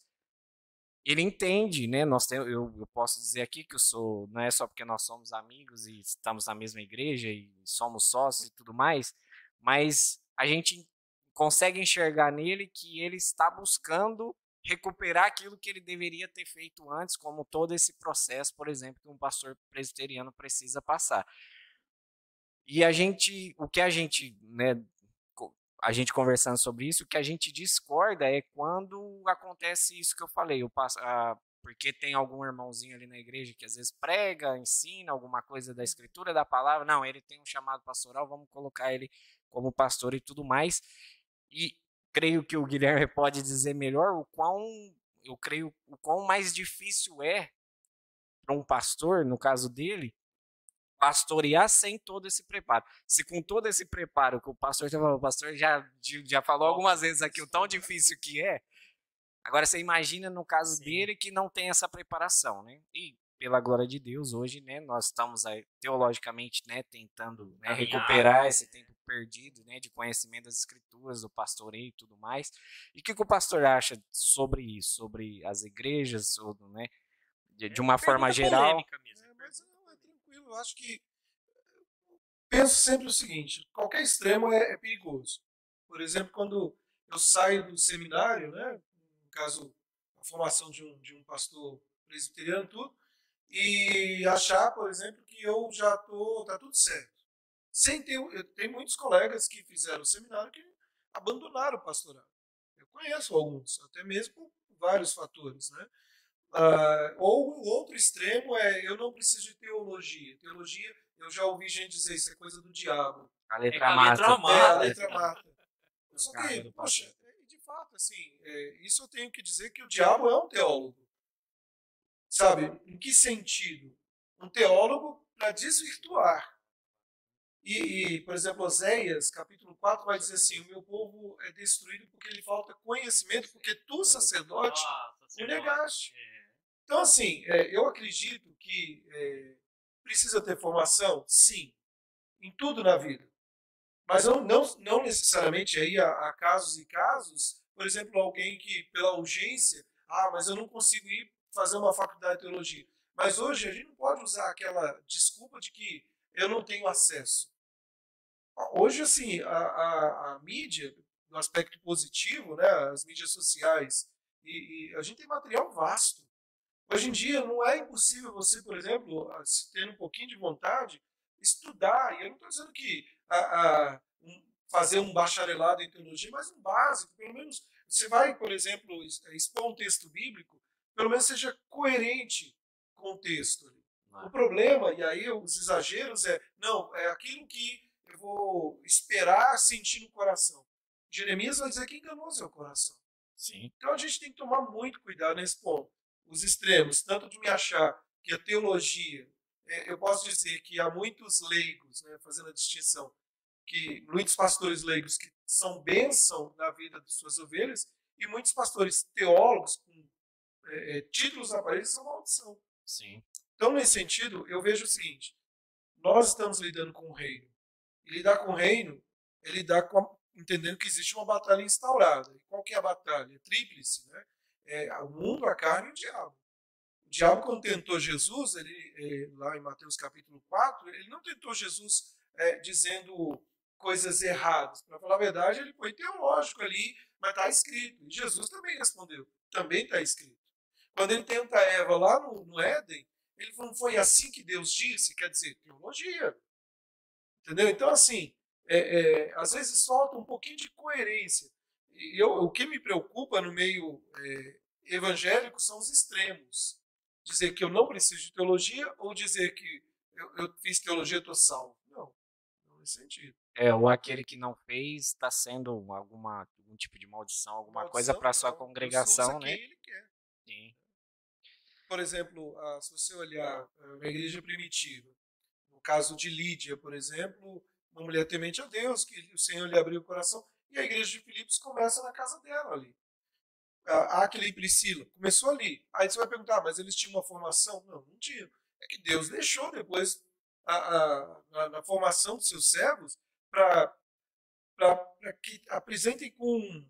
ele entende, né? Nós tem, eu, eu, posso dizer aqui que eu sou, não é só porque nós somos amigos e estamos na mesma igreja e somos sócios e tudo mais, mas a gente consegue enxergar nele que ele está buscando recuperar aquilo que ele deveria ter feito antes, como todo esse processo, por exemplo, que um pastor presbiteriano precisa passar. E a gente, o que a gente, né, a gente conversando sobre isso, o que a gente discorda é quando acontece isso que eu falei, eu passo, a, porque tem algum irmãozinho ali na igreja que às vezes prega, ensina alguma coisa da escritura, da palavra, não, ele tem um chamado pastoral, vamos colocar ele como pastor e tudo mais. E creio que o Guilherme pode dizer melhor o quão eu creio o quão mais difícil é para um pastor, no caso dele, pastorear sem todo esse preparo. Se com todo esse preparo que o pastor já o pastor já, já falou algumas vezes aqui o tão difícil que é. Agora você imagina no caso Sim. dele que não tem essa preparação, né? E pela glória de Deus, hoje, né, nós estamos aí, teologicamente, né, tentando né, recuperar esse tempo perdido, né, de conhecimento das escrituras, do pastoreio e tudo mais. E o que, que, o pastor acha sobre isso, sobre as igrejas, sobre, né, de, de é uma é, forma geral?
Mesmo. É, mas não, é tranquilo, eu acho que penso sempre o seguinte, qualquer extremo é, é perigoso. Por exemplo, quando eu saio do seminário, né, no caso, a formação de um, de um pastor presbiteriano, tudo, e achar, por exemplo, que eu já tô, tá tudo certo. Sem ter, eu tenho muitos colegas que fizeram o seminário que abandonaram o pastorado. Eu conheço alguns, até mesmo por vários fatores, né? Ah, ou o outro extremo é eu não preciso de teologia. Teologia, eu já ouvi gente dizer isso é coisa do diabo.
A letra é, mata. A letra
mata. É, a letra mata. Só que, poxa, de fato, assim, é, isso eu tenho que dizer que o diabo é um teólogo. Sabe? Em que sentido? Um teólogo para desvirtuar. E, e, por exemplo, Oséias, capítulo 4, vai dizer assim: O meu povo é destruído porque lhe falta conhecimento, porque tu, sacerdote, o negaste. É. Então, assim, é, eu acredito que é, precisa ter formação, sim, em tudo na vida. Mas não, não, não necessariamente aí há, há casos e casos, por exemplo, alguém que, pela urgência, ah, mas eu não consigo ir fazer uma faculdade de teologia. Mas hoje a gente não pode usar aquela desculpa de que eu não tenho acesso. Hoje, assim, a, a, a mídia, no aspecto positivo, né, as mídias sociais, e, e, a gente tem material vasto. Hoje em dia não é impossível você, por exemplo, se tendo um pouquinho de vontade, estudar. E eu não estou dizendo que a, a, um, fazer um bacharelado em teologia, mas um básico, pelo menos você vai, por exemplo, expor um texto bíblico, pelo menos seja coerente com o texto. O problema, e aí os exageros, é, não, é aquilo que eu vou esperar sentir no coração. Jeremias vai dizer que enganoso é o coração.
Sim.
Então a gente tem que tomar muito cuidado nesse ponto. Os extremos, tanto de me achar que a teologia, é, eu posso dizer que há muitos leigos, né, fazendo a distinção, que muitos pastores leigos que são bênção na vida de suas ovelhas, e muitos pastores teólogos com é, é títulos na parede são maldição.
Sim.
Então, nesse sentido, eu vejo o seguinte: nós estamos lidando com o reino. E lidar com o reino é lidar com a, entendendo que existe uma batalha instaurada. E qual que é a batalha? É tríplice, né? É o mundo, a carne e o diabo. O diabo, quando tentou Jesus, ele, é, lá em Mateus capítulo 4, ele não tentou Jesus é, dizendo coisas erradas. Para falar a verdade, ele foi teológico ali, mas está escrito. E Jesus também respondeu, também está escrito. Quando ele tenta Eva lá no, no Éden, ele não foi assim que Deus disse, quer dizer, teologia. Entendeu? Então, assim, é, é, às vezes falta um pouquinho de coerência. E eu, o que me preocupa no meio é, evangélico são os extremos. Dizer que eu não preciso de teologia ou dizer que eu, eu fiz teologia e estou salvo. Não, não faz sentido.
É, ou aquele que não fez está sendo alguma, algum tipo de maldição, alguma maldição, coisa para sua congregação, né?
Ele quer. Sim. Por exemplo, se você olhar a igreja primitiva, caso de Lídia, por exemplo, uma mulher temente a Deus, que o Senhor lhe abriu o coração, e a igreja de Filipos começa na casa dela ali. A Aquila e Priscila, começou ali. Aí você vai perguntar, mas eles tinham uma formação? Não, não tinham. É que Deus deixou depois a, a, a, na formação dos seus servos para que apresentem com,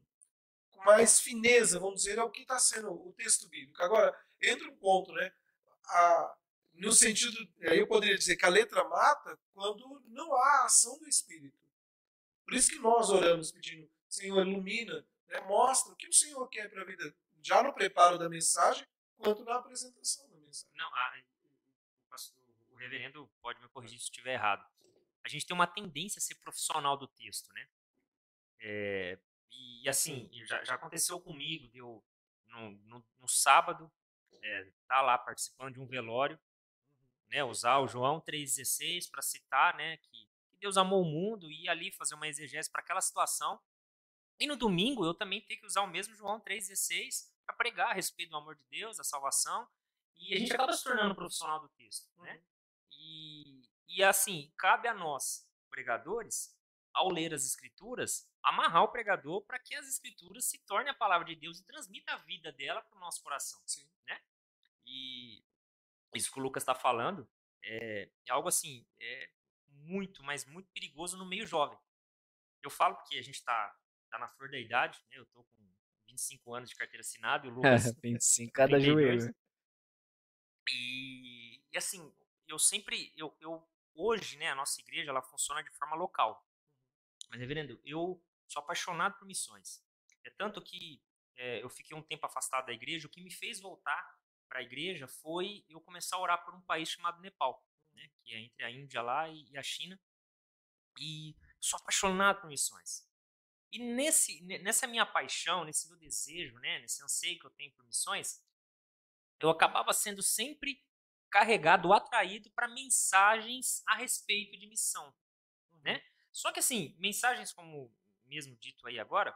com mais fineza, vamos dizer, ao que está sendo o texto bíblico. Agora, entra um ponto, né? A, no sentido, aí eu poderia dizer que a letra mata quando não há ação do Espírito. Por isso que nós oramos pedindo, Senhor, ilumina, né, mostra o que o Senhor quer para a vida, já no preparo da mensagem, quanto na apresentação da mensagem.
Não, a, o, o reverendo pode me corrigir se estiver errado. A gente tem uma tendência a ser profissional do texto, né? É, e assim, já, já aconteceu comigo, deu no, no, no sábado, é, tá lá participando de um velório, né, usar o João 3,16 para citar né, que, Deus amou o mundo e ali fazer uma exegese para aquela situação. E no domingo eu também tenho que usar o mesmo João 3,16 para pregar a respeito do amor de Deus, da salvação. E a gente acaba se tornando profissional do texto. Né? Uhum. E, e assim, cabe a nós, pregadores, ao ler as escrituras, amarrar o pregador para que as escrituras se tornem a palavra de Deus e transmita a vida dela para o nosso coração. Sim. Né? E isso que o Lucas está falando é, é, algo assim, é muito, mas muito perigoso no meio jovem. Eu falo porque a gente está tá na flor da idade, né? Eu tô com 25 anos de carteira assinada e o Lucas.
25 cada joelho.
E, e assim, eu sempre, eu, eu, hoje, né, a nossa igreja, ela funciona de forma local. Mas, reverendo, eu sou apaixonado por missões. É tanto que é, eu fiquei um tempo afastado da igreja, o que me fez voltar para a igreja foi eu começar a orar por um país chamado Nepal, né, que é entre a Índia lá e, a China. E sou apaixonado por missões. E nesse, nessa minha paixão, nesse meu desejo, né, nesse anseio que eu tenho por missões, eu acabava sendo sempre carregado, atraído para mensagens a respeito de missão, né? Uhum. Só que assim, mensagens como mesmo dito aí agora,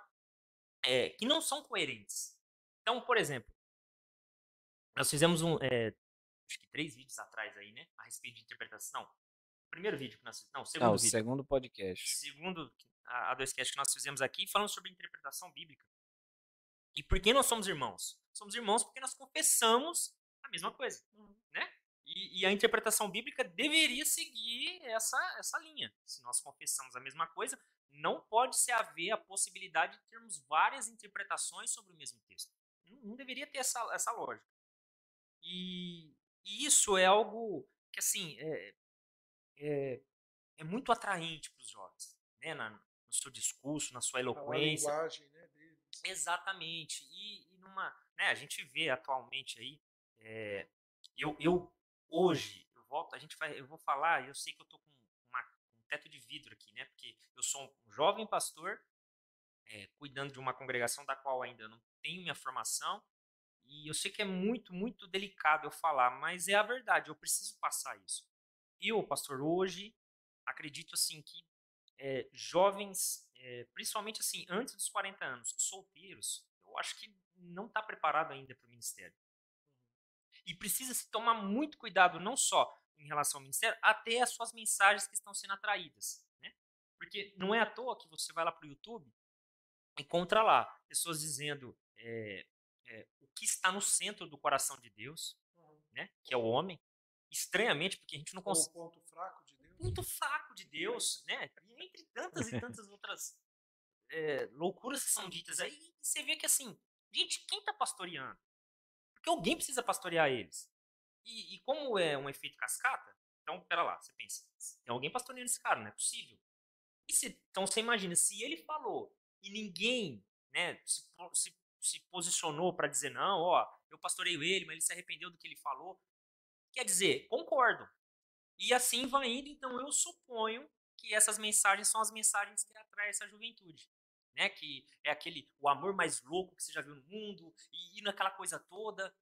é, que não são coerentes. Então, por exemplo, nós fizemos um, é, acho que três vídeos atrás aí, né? A respeito de interpretação. O primeiro vídeo que nós fizemos. Não, o segundo
não, o
vídeo.
segundo podcast.
Segundo, a, a dois cast que nós fizemos aqui, falando sobre interpretação bíblica. E por que nós somos irmãos? Somos irmãos porque nós confessamos a mesma coisa, uhum. né? E, e, a interpretação bíblica deveria seguir essa, essa linha. Se nós confessamos a mesma coisa, não pode se haver a possibilidade de termos várias interpretações sobre o mesmo texto. Não, não deveria ter essa, essa lógica. E, E isso é algo que, assim, é, é, é muito atraente para os jovens, né? Na, no seu discurso, na sua eloquência.
A linguagem, né? Deles.
Exatamente. E, e, numa, né, a gente vê atualmente aí, é, eu, eu hoje, eu volto, a gente vai, eu vou falar, eu sei que eu tô com uma, um teto de vidro aqui, né? Porque eu sou um jovem pastor, é, cuidando de uma congregação da qual ainda não tenho minha formação, e eu sei que é muito, muito delicado eu falar, mas é a verdade, eu preciso passar isso. Eu, pastor, hoje acredito assim que é, jovens, é, principalmente assim, antes dos 40 anos, solteiros, eu acho que não está preparado ainda para o ministério. E precisa se tomar muito cuidado, não só em relação ao ministério, até as suas mensagens que estão sendo atraídas. Né? Porque não é à toa que você vai lá para o YouTube encontra lá pessoas dizendo é, é, o que está no centro do coração de Deus, uhum. né? que é o homem. Estranhamente, porque a gente não consegue.
O ponto fraco de Deus.
Ponto fraco de Deus, né? E entre tantas e tantas outras é, loucuras que são ditas aí, você vê que assim, gente, quem está pastoreando? Porque alguém precisa pastorear eles. E, e, como é um efeito cascata, então, pera lá, você pensa, tem alguém pastoreando esse cara, não é possível. Se, então você imagina, se ele falou e ninguém né, se, se se posicionou para dizer não, ó, eu pastoreio ele, mas ele se arrependeu do que ele falou. Quer dizer, concordo. E assim vai indo, então eu suponho que essas mensagens são as mensagens que atraem essa juventude. Né? Que é aquele o amor mais louco que você já viu no mundo, e ir naquela coisa toda.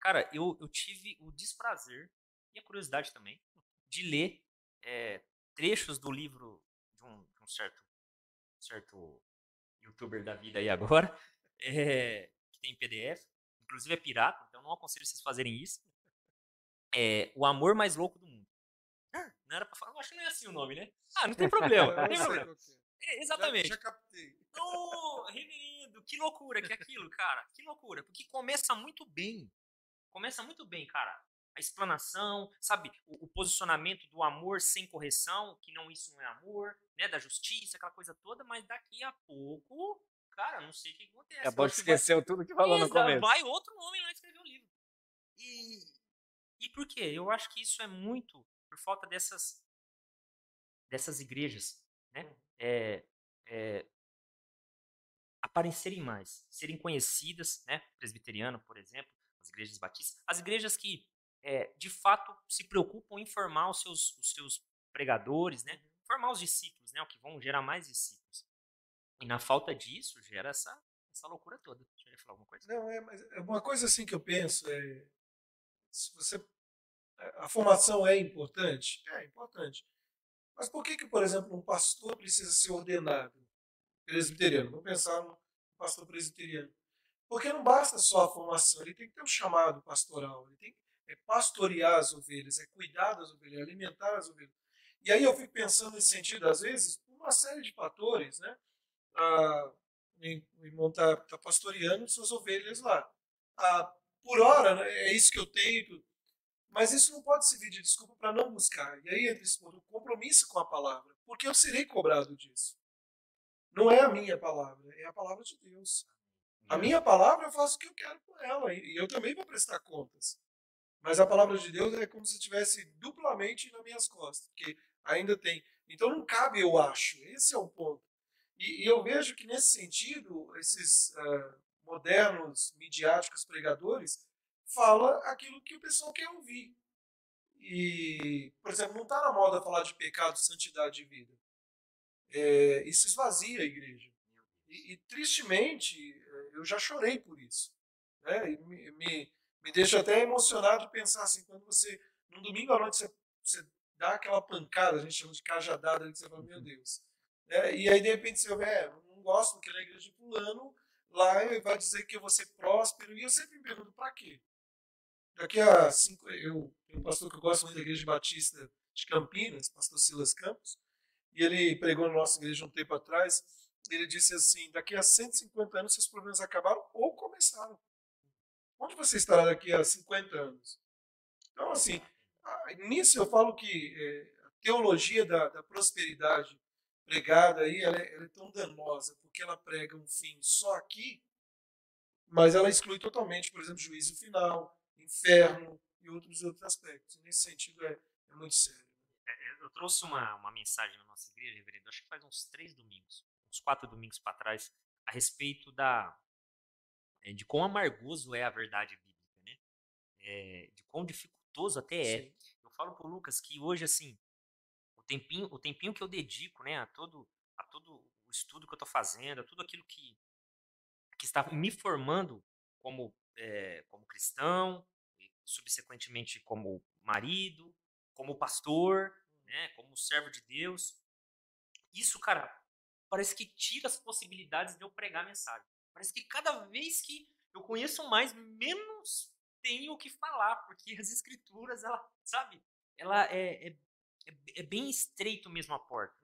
Cara, eu, eu tive o desprazer e a curiosidade também de ler é, trechos do livro de um, de um certo, certo youtuber da vida aí agora, é, que tem PDF, inclusive é pirata, então não aconselho vocês fazerem isso. É O Amor Mais Louco do Mundo. Ah, não era pra falar, eu acho que não é assim o nome, né? Ah, não tem problema, não tem problema. É, exatamente.
Já, já captei.
Oh, reverendo, que loucura que é aquilo, cara. Que loucura. Porque começa muito bem. Começa muito bem, cara. A explanação, sabe? O, o, posicionamento do amor sem correção, que não isso não é amor, né? Da justiça, aquela coisa toda, mas daqui a pouco cara, não sei o que acontece.
Acabou de esqueceu tudo que falou no começo.
Vai outro homem lá escrever o livro. E, e por quê? Eu acho que isso é muito por falta dessas, dessas igrejas, né? É, é, aparecerem mais, serem conhecidas, né? Presbiteriano, por exemplo, as igrejas batistas, as igrejas que é, de fato se preocupam em formar os seus, os seus pregadores, né? Formar os discípulos, né? O que vão gerar mais discípulos. E na falta disso, gera essa, essa loucura toda. Você ia falar alguma coisa?
Não, é, mas é uma coisa assim que eu penso é. Se você. A formação é importante? É importante. Mas por que, que, por exemplo, um pastor precisa ser ordenado presbiteriano? Vamos pensar no pastor presbiteriano. Porque não basta só a formação, ele tem que ter um chamado pastoral, ele tem que é pastorear as ovelhas, é cuidar das ovelhas, é alimentar as ovelhas. E aí eu fico pensando nesse sentido, às vezes, uma série de fatores, né? Ah, o irmão está tá pastoreando suas ovelhas lá. Ah, por hora, né, é isso que eu tenho, mas isso não pode servir de desculpa para não buscar. E aí entra esse ponto, compromisso com a palavra, porque eu serei cobrado disso. Não é a minha palavra, é a palavra de Deus. A minha palavra eu faço o que eu quero com ela, e eu também vou prestar contas. Mas a palavra de Deus é como se estivesse duplamente nas minhas costas, porque ainda tem. Então não cabe eu acho, esse é o ponto. E, e eu vejo que, nesse sentido, esses uh, modernos midiáticos pregadores fala aquilo que o pessoal quer ouvir. E, por exemplo, não está na moda falar de pecado, santidade e vida. É, isso esvazia a igreja. E, e, tristemente, eu já chorei por isso. Né? Me, me, me, deixa até emocionado pensar assim, quando você, num domingo à noite, você, você dá aquela pancada, a gente chama de cajadada, que você fala, meu Deus, né? E aí, de repente, você é, não gosto porque na igreja de fulano, lá vai dizer que eu vou ser próspero. E eu sempre me pergunto, para quê? Daqui a cinco... Eu tenho um pastor que eu gosto muito da igreja batista de Campinas, pastor Silas Campos, e ele pregou na nossa igreja um tempo atrás, ele disse assim, daqui a 150 anos seus problemas acabaram ou começaram. Onde você estará daqui a 50 anos? Então, assim, nisso eu falo que é, a teologia da, da prosperidade pregada aí, ela é, ela é tão danosa, porque ela prega um fim só aqui, mas ela exclui totalmente, por exemplo, juízo final, inferno, e outros outros aspectos. nesse sentido é, é muito sério.
É, é, eu trouxe uma, uma mensagem na nossa igreja, reverendo, acho que faz uns três domingos, uns quatro domingos para trás, a respeito da é, de quão amargoso é a verdade bíblica, né? É, de quão dificultoso até é. Sim. Eu falo pro Lucas que hoje, assim, tempinho, o tempinho que eu dedico, né, a todo, a todo o estudo que eu estou fazendo, a tudo aquilo que, que está me formando como, é, como cristão, subsequentemente como marido, como pastor, né, como servo de Deus. Isso, cara, parece que tira as possibilidades de eu pregar a mensagem. Parece que cada vez que eu conheço mais, menos tenho o que falar, porque as escrituras, ela, sabe, ela é, é, é, é bem estreito mesmo a porta.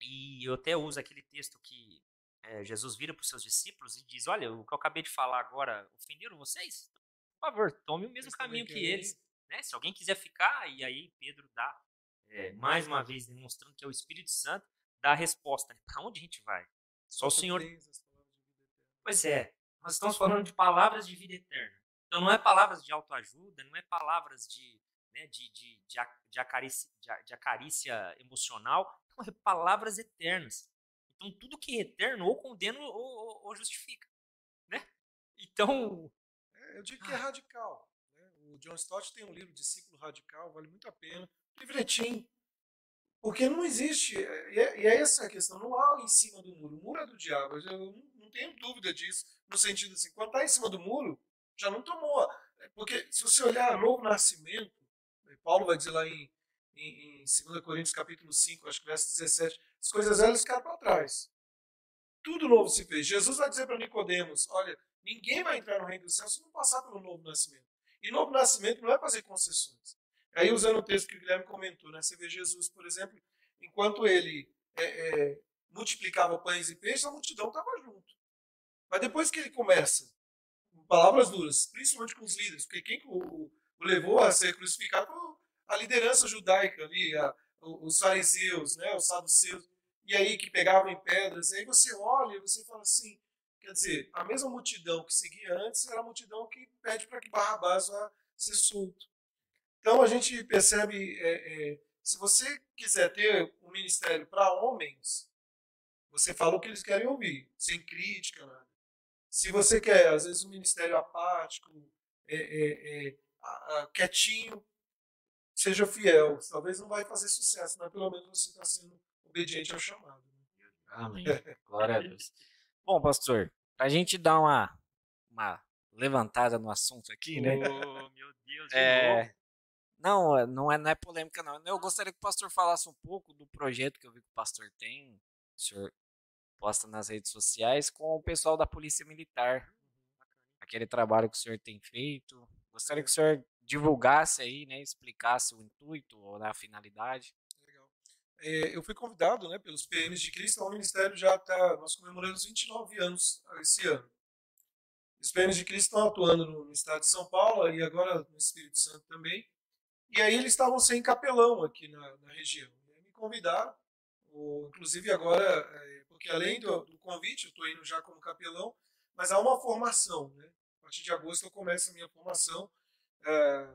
E eu até uso aquele texto que é, Jesus vira para os seus discípulos e diz: Olha, o que eu acabei de falar agora ofenderam vocês? Por favor, tome o mesmo caminho que eles. Né? Se alguém quiser ficar, e aí Pedro dá, é, mais uma vez demonstrando que é o Espírito Santo, dá a resposta. Né? Para onde a gente vai? Só o Senhor. Pois é, nós estamos falando de palavras de vida eterna. Então não é palavras de autoajuda, não é palavras de, né, de, de, de, de, acarícia, de, de acarícia emocional, é palavras eternas. Então tudo que é eterno ou condena ou, ou, ou justifica. Né? Então.
É, eu digo que é ah. radical. Né? O John Stott tem um livro, Discípulo Radical, vale muito a pena. Livretinho. Porque não existe. E é, e é essa a questão. Não há em cima do muro. O muro é do diabo. Eu não, tenho dúvida disso. No sentido assim, quando está em cima do muro, já não tomou. Porque se você olhar novo nascimento, Paulo vai dizer lá em, em, em 2 Coríntios capítulo 5, acho que verso 17, as coisas velhas ficaram para trás. Tudo novo se fez. Jesus vai dizer para Nicodemos, olha, ninguém vai entrar no reino dos céus se não passar pelo novo nascimento. E novo nascimento não é fazer concessões. Aí, usando o texto que o Guilherme comentou, né, você vê Jesus, por exemplo, enquanto ele é, é, multiplicava pães e peixes, a multidão estava junto. Mas depois que ele começa palavras duras, principalmente com os líderes, porque quem o, o levou a ser crucificado foi a liderança judaica ali, a, os fariseus, né, os saduceus, e aí que pegavam em pedras, e aí você olha e você fala assim, quer dizer, a mesma multidão que seguia antes era a multidão que pede para que Barrabás vá ser solto. Então a gente percebe, é, é, se você quiser ter um ministério para homens, você fala o que eles querem ouvir, sem crítica. Se você quer, às vezes, um ministério apático, é, é, é, quietinho, seja fiel. Talvez não vai fazer sucesso, mas pelo menos você está sendo obediente ao chamado. Né?
Amém. Glória a Deus. Bom, pastor, para a gente dar uma, uma levantada no assunto aqui, né?
Oh, meu Deus,
é, não, não é, não é polêmica, não. Eu gostaria que o pastor falasse um pouco do projeto que eu vi que o pastor tem. O senhor posta nas redes sociais com o pessoal da Polícia Militar. Aquele trabalho que o senhor tem feito. Gostaria que o senhor divulgasse aí, né, explicasse o intuito ou a finalidade.
Legal. É, eu fui convidado, né, pelos PMs de Cristo, o ministério já está, nós comemoramos 29 anos esse ano. Os PMs de Cristo estão atuando no, estado de São Paulo e agora no Espírito Santo também. E aí eles estavam sem capelão aqui na, na região. Me convidaram, inclusive agora é, porque além do, do convite, eu estou indo já como capelão, mas há uma formação. Né? A partir de agosto eu começo a minha formação, é,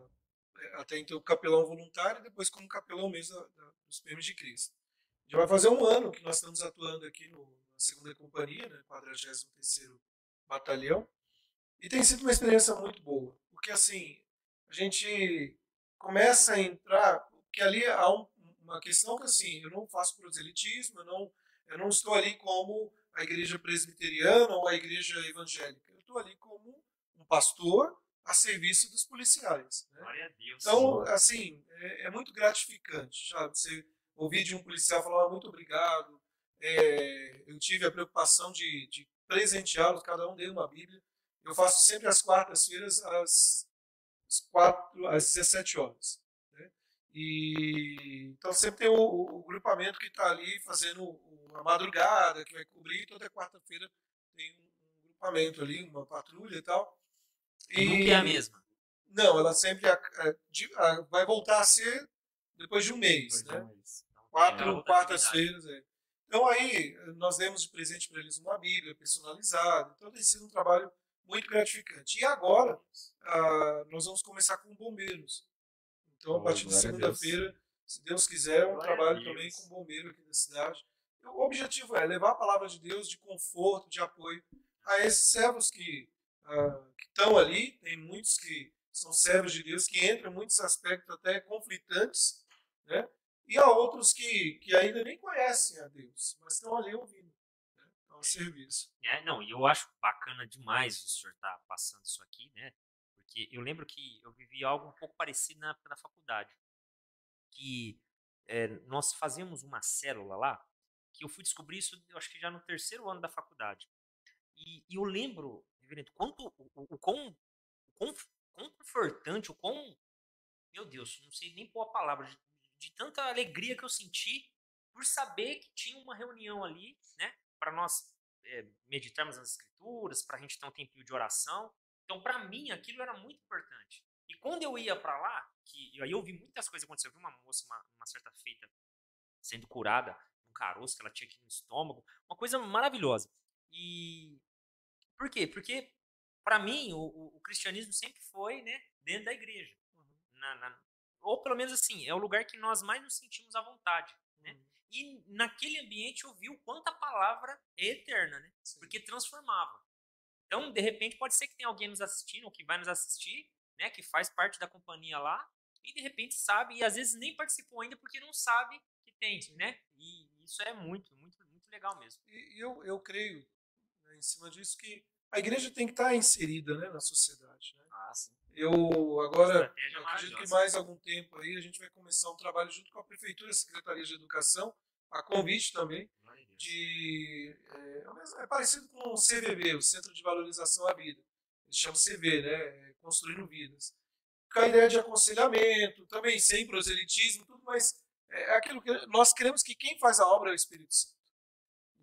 até então capelão voluntário, e depois como capelão mesmo dos PMs de Cristo. Já vai fazer um ano que nós estamos atuando aqui no, na segunda companhia, né, 43 Batalhão, e tem sido uma experiência muito boa, porque assim, a gente começa a entrar, porque ali há um, uma questão que assim, eu não faço proselitismo, eu não eu não estou ali como a igreja presbiteriana ou a igreja evangélica. Eu estou ali como um pastor a serviço dos policiais. Né?
Glória a Deus.
Então, assim, é, é, muito gratificante, sabe? Você ouvir de um policial falar ah, muito obrigado. É, eu tive a preocupação de, de presenteá-los, cada um deu uma Bíblia. Eu faço sempre às quartas-feiras às, quatro, às 17 horas. Né? E, então sempre tem o, o grupamento que está ali fazendo uma madrugada que vai cobrir, toda quarta-feira tem um grupamento ali, uma patrulha e tal.
E nunca é a mesma.
Não, ela sempre a, a, a, vai voltar a ser depois de um mês, depois né? Um mês. Quatro quartas-feiras. É. Então aí nós demos de presente para eles uma Bíblia personalizada. Então tem sido um trabalho muito gratificante. E agora, ah, nós vamos começar com bombeiros. Então, a
Oh,
partir de
glória a
segunda-feira, se Deus quiser, um
Glória
trabalho também com bombeiro aqui na cidade. O objetivo é levar a palavra de Deus de conforto, de apoio a esses servos que que estão ali. Tem muitos que são servos de Deus, que entram em muitos aspectos até conflitantes, né? E há outros que, que ainda nem conhecem a Deus, mas estão ali ouvindo. Né? Então, a serviço.
É, não, e eu acho bacana demais o senhor estar passando isso aqui, né? Porque eu lembro que eu vivi algo um pouco parecido na da faculdade. Que é, nós fazíamos uma célula lá, que eu fui descobrir isso, eu acho que já no terceiro ano da faculdade. E, e eu lembro, quanto, o, o, o quão, o quão, quão confortante, o quão. Meu Deus, não sei nem pôr a palavra, de, de tanta alegria que eu senti por saber que tinha uma reunião ali, né? Para nós é, meditarmos nas escrituras, para a gente ter um tempinho de oração. Então, para mim, aquilo era muito importante. E quando eu ia para lá, que aí eu vi muitas coisas acontecer. Eu vi uma moça, uma, uma certa feita, sendo curada um caroço que ela tinha aqui no estômago, uma coisa maravilhosa. E por quê? Porque para mim o, o, cristianismo sempre foi, né, dentro da igreja, Na- na- ou pelo menos assim é o lugar que nós mais nos sentimos à vontade. Né? E naquele ambiente eu vi o quanto a palavra é eterna, né? Porque transformava. Então, de repente, pode ser que tenha alguém nos assistindo, ou que vai nos assistir, né? Que faz parte da companhia lá, e de repente sabe, e às vezes nem participou ainda porque não sabe que tem, né? E isso é muito, muito, muito legal mesmo.
E eu, eu creio, em cima disso, que a igreja tem que estar inserida né, na sociedade. Né?
Ah, sim.
Eu agora eu acredito que mais algum tempo aí a gente vai começar um trabalho junto com a Prefeitura e a Secretaria de Educação, a convite também, de. É, é é parecido com o CVV, o Centro de Valorização à Vida. Eles chamam CV, né? é Construindo Vidas. Com a ideia de aconselhamento, também sem proselitismo, tudo, mas é aquilo que nós queremos que quem faz a obra é o Espírito Santo.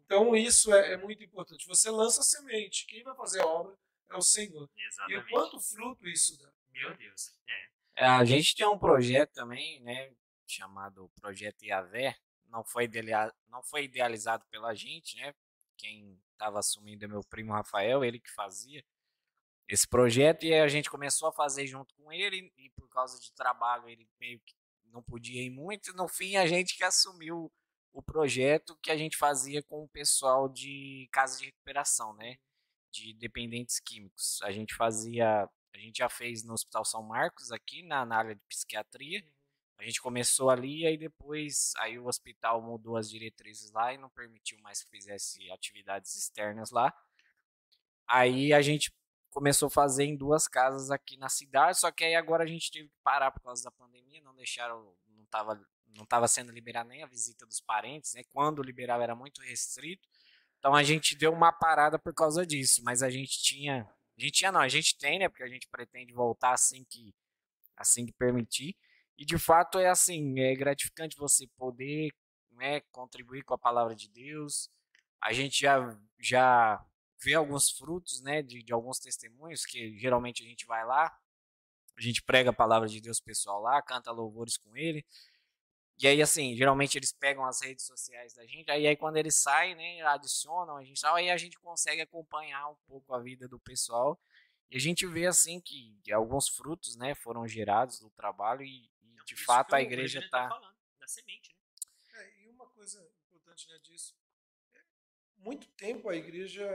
Então isso é, é muito importante. Você lança a semente, quem vai fazer a obra é o Senhor. E
Exatamente.
o quanto fruto isso dá.
Meu Deus. É.
É, a gente tem um projeto também, né, chamado Projeto Iavé. Não foi, não foi idealizado pela gente, né? Quem estava assumindo é meu primo Rafael, ele que fazia esse projeto e a gente começou a fazer junto com ele e por causa de trabalho ele meio que não podia ir muito. No fim, a gente que assumiu o projeto que a gente fazia com o pessoal de casa de recuperação, né? De dependentes químicos. A gente fazia a gente já fez no Hospital São Marcos, aqui na, na área de psiquiatria. A gente começou ali, aí depois aí o hospital mudou as diretrizes lá e não permitiu mais que fizesse atividades externas lá. Aí a gente começou a fazer em duas casas aqui na cidade, só que aí agora a gente teve que parar por causa da pandemia, não deixaram, não estava não tava sendo liberada nem a visita dos parentes, né? Quando liberava era muito restrito. Então a gente deu uma parada por causa disso, mas a gente tinha a gente tinha não, a gente tem, né? Porque a gente pretende voltar assim que assim que permitir. E de fato é assim, é gratificante você poder, né, contribuir com a palavra de Deus. A gente já já vê alguns frutos, né, de, de alguns testemunhos que geralmente a gente vai lá, a gente prega a palavra de Deus pessoal lá, canta louvores com ele. E aí, assim, geralmente eles pegam as redes sociais da gente, aí, aí quando eles saem, né, adicionam a gente, aí a gente consegue acompanhar um pouco a vida do pessoal. E a gente vê, assim, que alguns frutos, né, foram gerados do trabalho e, e, de
isso
fato
que
a igreja
Reverendo tá
está...
falando, da semente, né?
É, e uma coisa importante né, disso, é, muito tempo a igreja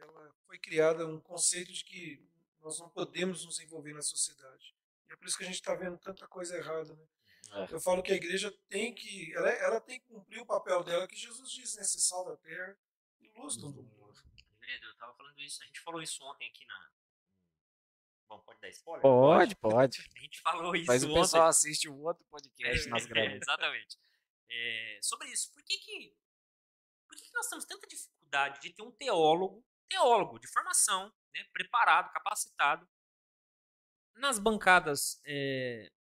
ela foi criada um conceito de que nós não podemos nos envolver na sociedade. E é por isso que a gente está vendo tanta coisa errada. Né?
É.
Eu falo que a igreja tem que, ela, ela tem que cumprir o papel dela, que Jesus diz, né? Ser sal da terra e luz do mundo.
Reverendo, eu tava falando isso, a gente falou isso ontem aqui na. Bom, pode dar spoiler?
Pode, pode.
A gente falou isso
Mas o
ontem.
pessoal assiste o outro podcast
É,
nós gravamos.
Exatamente. É, sobre isso, por que que, por que que nós temos tanta dificuldade de ter um teólogo, teólogo de formação, né, preparado, capacitado, nas bancadas é,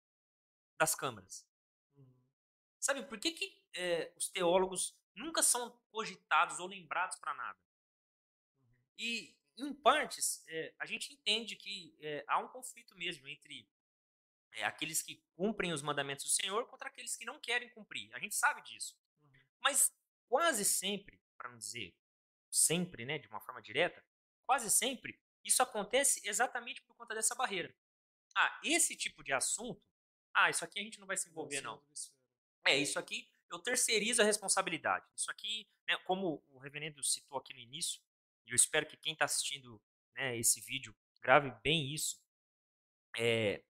das câmaras? Sabe, por que, que é, os teólogos nunca são cogitados ou lembrados para nada? E, em partes, é, a gente entende que é, há um conflito mesmo entre aqueles que cumprem os mandamentos do Senhor contra aqueles que não querem cumprir. A gente sabe disso. Mas quase sempre, para não dizer sempre, né, de uma forma direta, quase sempre Isso acontece exatamente por conta dessa barreira. Ah, esse tipo de assunto, ah, isso aqui a gente não vai se envolver, não. É, isso aqui eu terceirizo a responsabilidade. Isso aqui, né, como o reverendo citou aqui no início, e eu espero que quem está assistindo né, esse vídeo grave bem isso, é,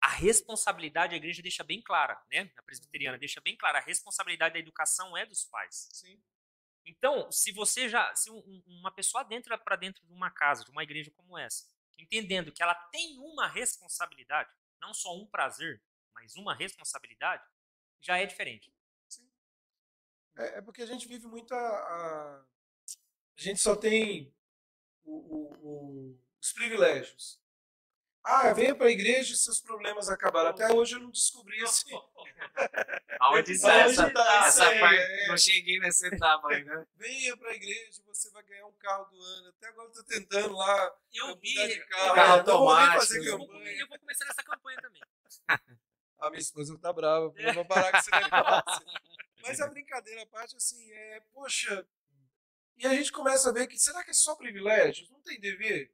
a responsabilidade a igreja deixa bem clara, né? A presbiteriana deixa bem clara, a responsabilidade da educação é dos pais.
Sim.
Então, se você já, se um, uma pessoa entra para dentro de uma casa, de uma igreja como essa, entendendo que ela tem uma responsabilidade, não só um prazer, mas uma responsabilidade, já é diferente.
Sim. É, é porque a gente vive muito a, a, a gente só tem o, o, o, os privilégios. Ah, venha para a igreja e seus problemas acabaram. Até hoje eu não descobri assim.
Aonde está essa, tá, essa parte? É. Não cheguei nessa etapa ainda.
Venha para a igreja, você vai ganhar um carro do ano. Até agora eu estou tentando lá.
Eu vi.
Carro, carro automático.
Fazer eu, vou, eu vou começar nessa campanha também.
a minha esposa está brava, eu vou parar com esse negócio. Mas a brincadeira à parte, assim, é, poxa. E a gente começa a ver que será que é só privilégio? Não tem dever?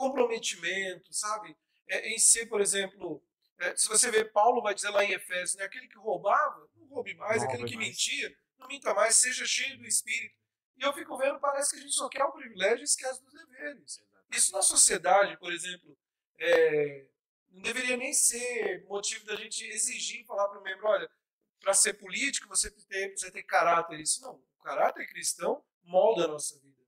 comprometimento, sabe? É, em ser, por exemplo, é, se você vê, Paulo vai dizer lá em Efésios, né, aquele que roubava, não roube mais, não aquele que mais. mentia, não minta mais, seja cheio do Espírito. E eu fico vendo, parece que a gente só quer o privilégio e esquece dos deveres. Isso na sociedade, por exemplo, é, não deveria nem ser motivo da gente exigir falar para o membro, olha, para ser político você precisa ter caráter. Isso não, o caráter cristão molda a nossa vida.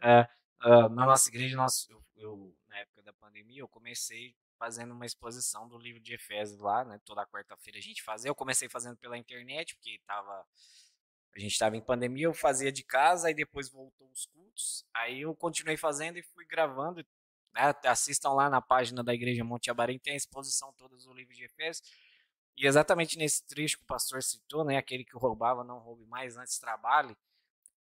É, uh, na nossa igreja, nós, eu eu, na época da pandemia, eu comecei fazendo uma exposição do livro de Efésios lá, né? Toda quarta-feira a gente fazia. Eu comecei fazendo pela internet, porque tava, a gente estava em pandemia, eu fazia de casa, aí depois voltou os cultos. Aí eu continuei fazendo e fui gravando. Né? Assistam lá na página da Igreja Monte Abarim, tem a exposição toda do livro de Efésios. E exatamente nesse trecho que o pastor citou, né? Aquele que roubava, não roube mais, antes trabalhe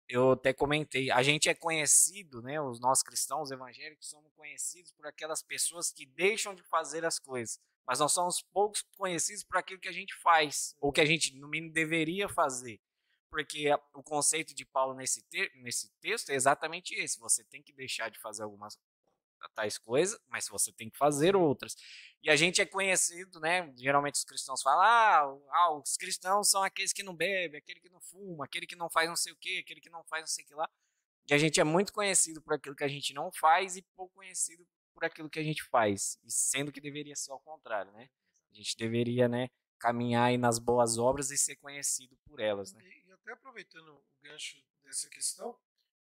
eu até comentei, a gente é conhecido, né, os nossos cristãos evangélicos somos conhecidos por aquelas pessoas que deixam de fazer as coisas, mas nós somos poucos conhecidos por aquilo que a gente faz, ou que a gente, no mínimo, deveria fazer. Porque o conceito de Paulo nesse, te nesse texto é exatamente esse: você tem que deixar de fazer algumas tais coisas, mas você tem que fazer outras. E a gente é conhecido, né? Geralmente os cristãos falam: ah, ah, os cristãos são aqueles que não bebem, aquele que não fuma, aquele que não faz não sei o quê, aquele que não faz não sei o que lá. E a gente é muito conhecido por aquilo que a gente não faz e pouco conhecido por aquilo que a gente faz. E sendo que deveria ser ao contrário, né? A gente deveria, né, caminhar nas boas obras e ser conhecido por elas, né?
E, e até aproveitando o gancho dessa questão,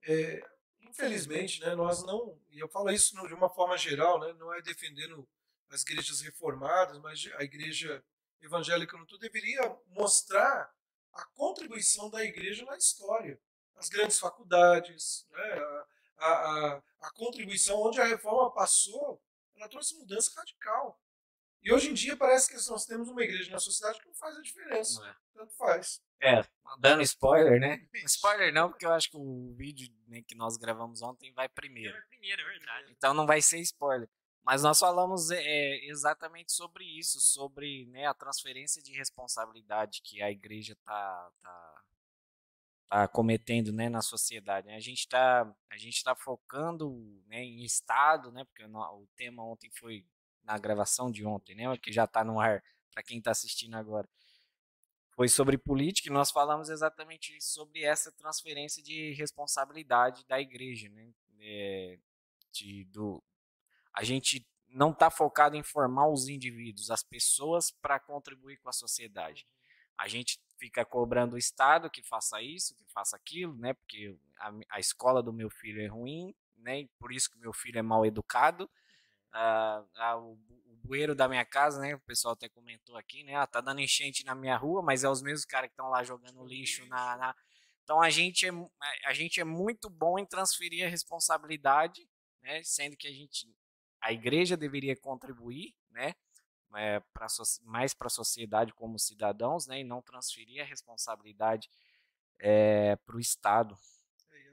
é, infelizmente, né, nós não, e eu falo isso de uma forma geral, né, não é defendendo as igrejas reformadas, mas a igreja evangélica no todo deveria mostrar a contribuição da igreja na história, as grandes faculdades, né, a, a, a contribuição onde a reforma passou, ela trouxe mudança radical. E hoje em dia parece que nós temos uma igreja na sociedade que não faz a diferença. É. Tanto faz.
É, dando spoiler, né? Spoiler não, porque eu acho que o vídeo né, que nós gravamos ontem vai primeiro.
É primeiro, é verdade.
Então não vai ser spoiler. Mas nós falamos é, exatamente sobre isso, sobre né, a transferência de responsabilidade que a igreja está tá, tá cometendo né, na sociedade. Né? A gente está tá focando né, em Estado, né, porque o tema ontem foi na gravação de ontem, né, que já está no ar para quem está assistindo agora. Foi sobre política e nós falamos exatamente sobre essa transferência de responsabilidade da igreja, né, é, de, do, a gente não está focado em formar os indivíduos, as pessoas, para contribuir com a sociedade. Uhum. A gente fica cobrando o Estado que faça isso, que faça aquilo, né? Porque a, a escola do meu filho é ruim, né? E por isso que meu filho é mal educado. Ah, ah, o, o bueiro da minha casa, né? O pessoal até comentou aqui, né? Ah, tá dando enchente na minha rua, mas é os mesmos caras que estão lá jogando lixo na, na, Então a gente, é, a gente é muito bom em transferir a responsabilidade, né? Sendo que a gente a igreja deveria contribuir, né, é, pra, mais para a sociedade como cidadãos, né, e não transferir a responsabilidade é, para o Estado.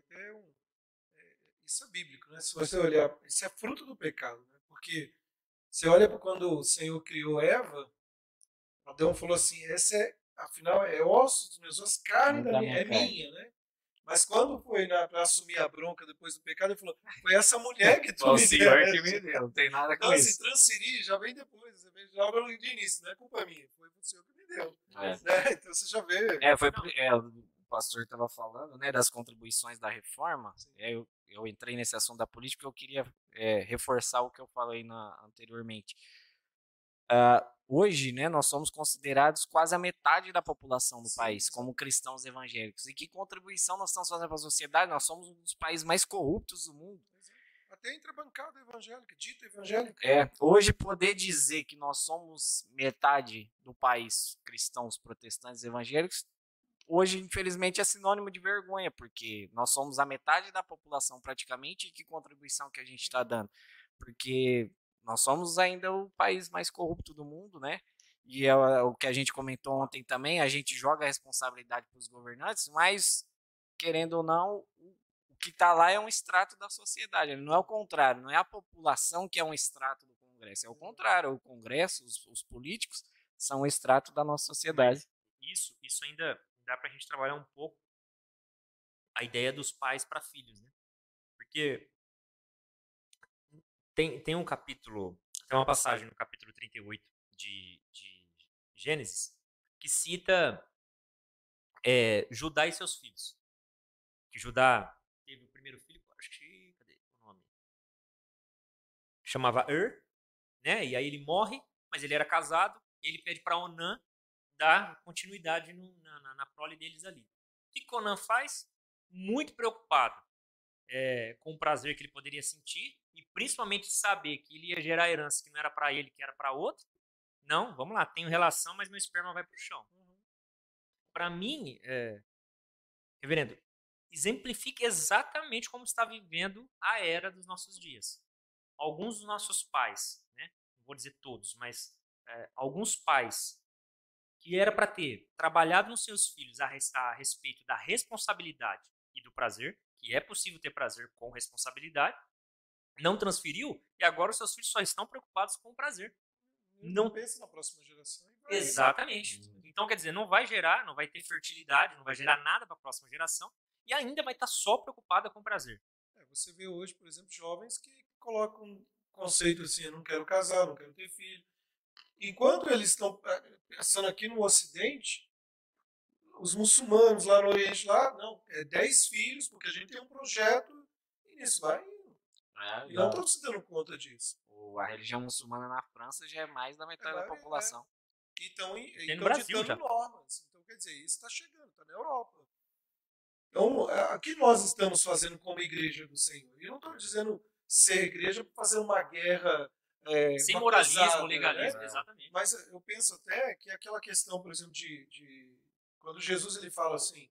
É, um, é, isso é bíblico, né? Se você olhar, isso é fruto do pecado, né? Porque você olha para quando o Senhor criou Eva, Adão falou assim: essa é, afinal, é osso dos meus ossos, carne da, minha, é minha, né? Mas quando foi para assumir a bronca depois do pecado, ele falou: Foi essa mulher que tu
o
me
senhor
deu.
que me deu, não tem nada com
Então,
isso.
se transferir, já vem depois. Já logo de início, não é culpa minha. Foi o senhor que me deu.
É.
Né? Então você já vê.
É, foi é, pastor estava falando, né, das contribuições da reforma. É, eu, eu entrei nesse assunto da política, eu queria é, reforçar o que eu falei na- anteriormente. Ah, hoje, né, nós somos considerados quase a metade da população do
Sim,
país como cristãos evangélicos. E que contribuição nós estamos fazendo para a sociedade? Nós somos um dos países mais corruptos do mundo.
Até entre a bancada evangélica, dita evangélica.
É, hoje poder dizer que nós somos metade do país cristãos, protestantes, evangélicos, hoje infelizmente é sinônimo de vergonha, porque nós somos a metade da população praticamente e que contribuição que a gente está dando, porque nós somos ainda o país mais corrupto do mundo, né? E é o que a gente comentou ontem também, a gente joga a responsabilidade para os governantes, mas querendo ou não, o que está lá é um extrato da sociedade. Não é o contrário, não é a população que é um extrato do Congresso. É o contrário, o Congresso, os, os políticos são um extrato da nossa sociedade.
Isso, isso ainda dá pra gente trabalhar um pouco a ideia dos pais para filhos, né? Porque tem, tem um capítulo, tem uma passagem no capítulo 38 de, de Gênesis que cita é, Judá e seus filhos. Que Judá teve o primeiro filho, acho que, cadê o nome? Chamava Er, né? E aí ele morre, mas ele era casado, ele pede para Onã dar continuidade no- na, na, na prole deles ali. O que que Onan faz? Muito preocupado é, com o prazer que ele poderia sentir e principalmente saber que ele ia gerar herança que não era para ele, que era para outro. Não, vamos lá, tenho relação, mas meu esperma vai pro chão. Para mim, é, reverendo, exemplifica exatamente como está vivendo a era dos nossos dias. Alguns dos nossos pais, né, não vou dizer todos, mas é, alguns pais que era para ter trabalhado nos seus filhos a, res- a respeito da responsabilidade e do prazer, que é possível ter prazer com responsabilidade, não transferiu e agora os seus filhos só estão preocupados com o prazer.
Não
Não-
pensa na próxima geração.
Exatamente. Então, quer dizer, não vai gerar, não vai ter fertilidade, não vai gerar nada para a próxima geração e ainda vai estar só preocupada com prazer.
É, você vê hoje, por exemplo, jovens que colocam um conceito assim, eu não quero casar, não quero ter filho. Enquanto eles estão pensando aqui no Ocidente, os muçulmanos lá no Oriente, lá, não, é 10 filhos, porque a gente tem um projeto e nisso vai. E não estão se dando conta disso.
A religião muçulmana na França já é mais da metade
É,
da população.
E estão
Tem no Brasil
ditando
já.
normas. Então, quer dizer, isso está chegando, está na Europa. Então, é, o que nós estamos fazendo como igreja do Senhor? E eu não estou dizendo ser igreja para fazer uma guerra. É,
Sem
uma
moralismo,
cruzada,
legalismo,
né?
exatamente.
Mas eu penso até que aquela questão, por exemplo, de, de- quando Jesus ele fala assim,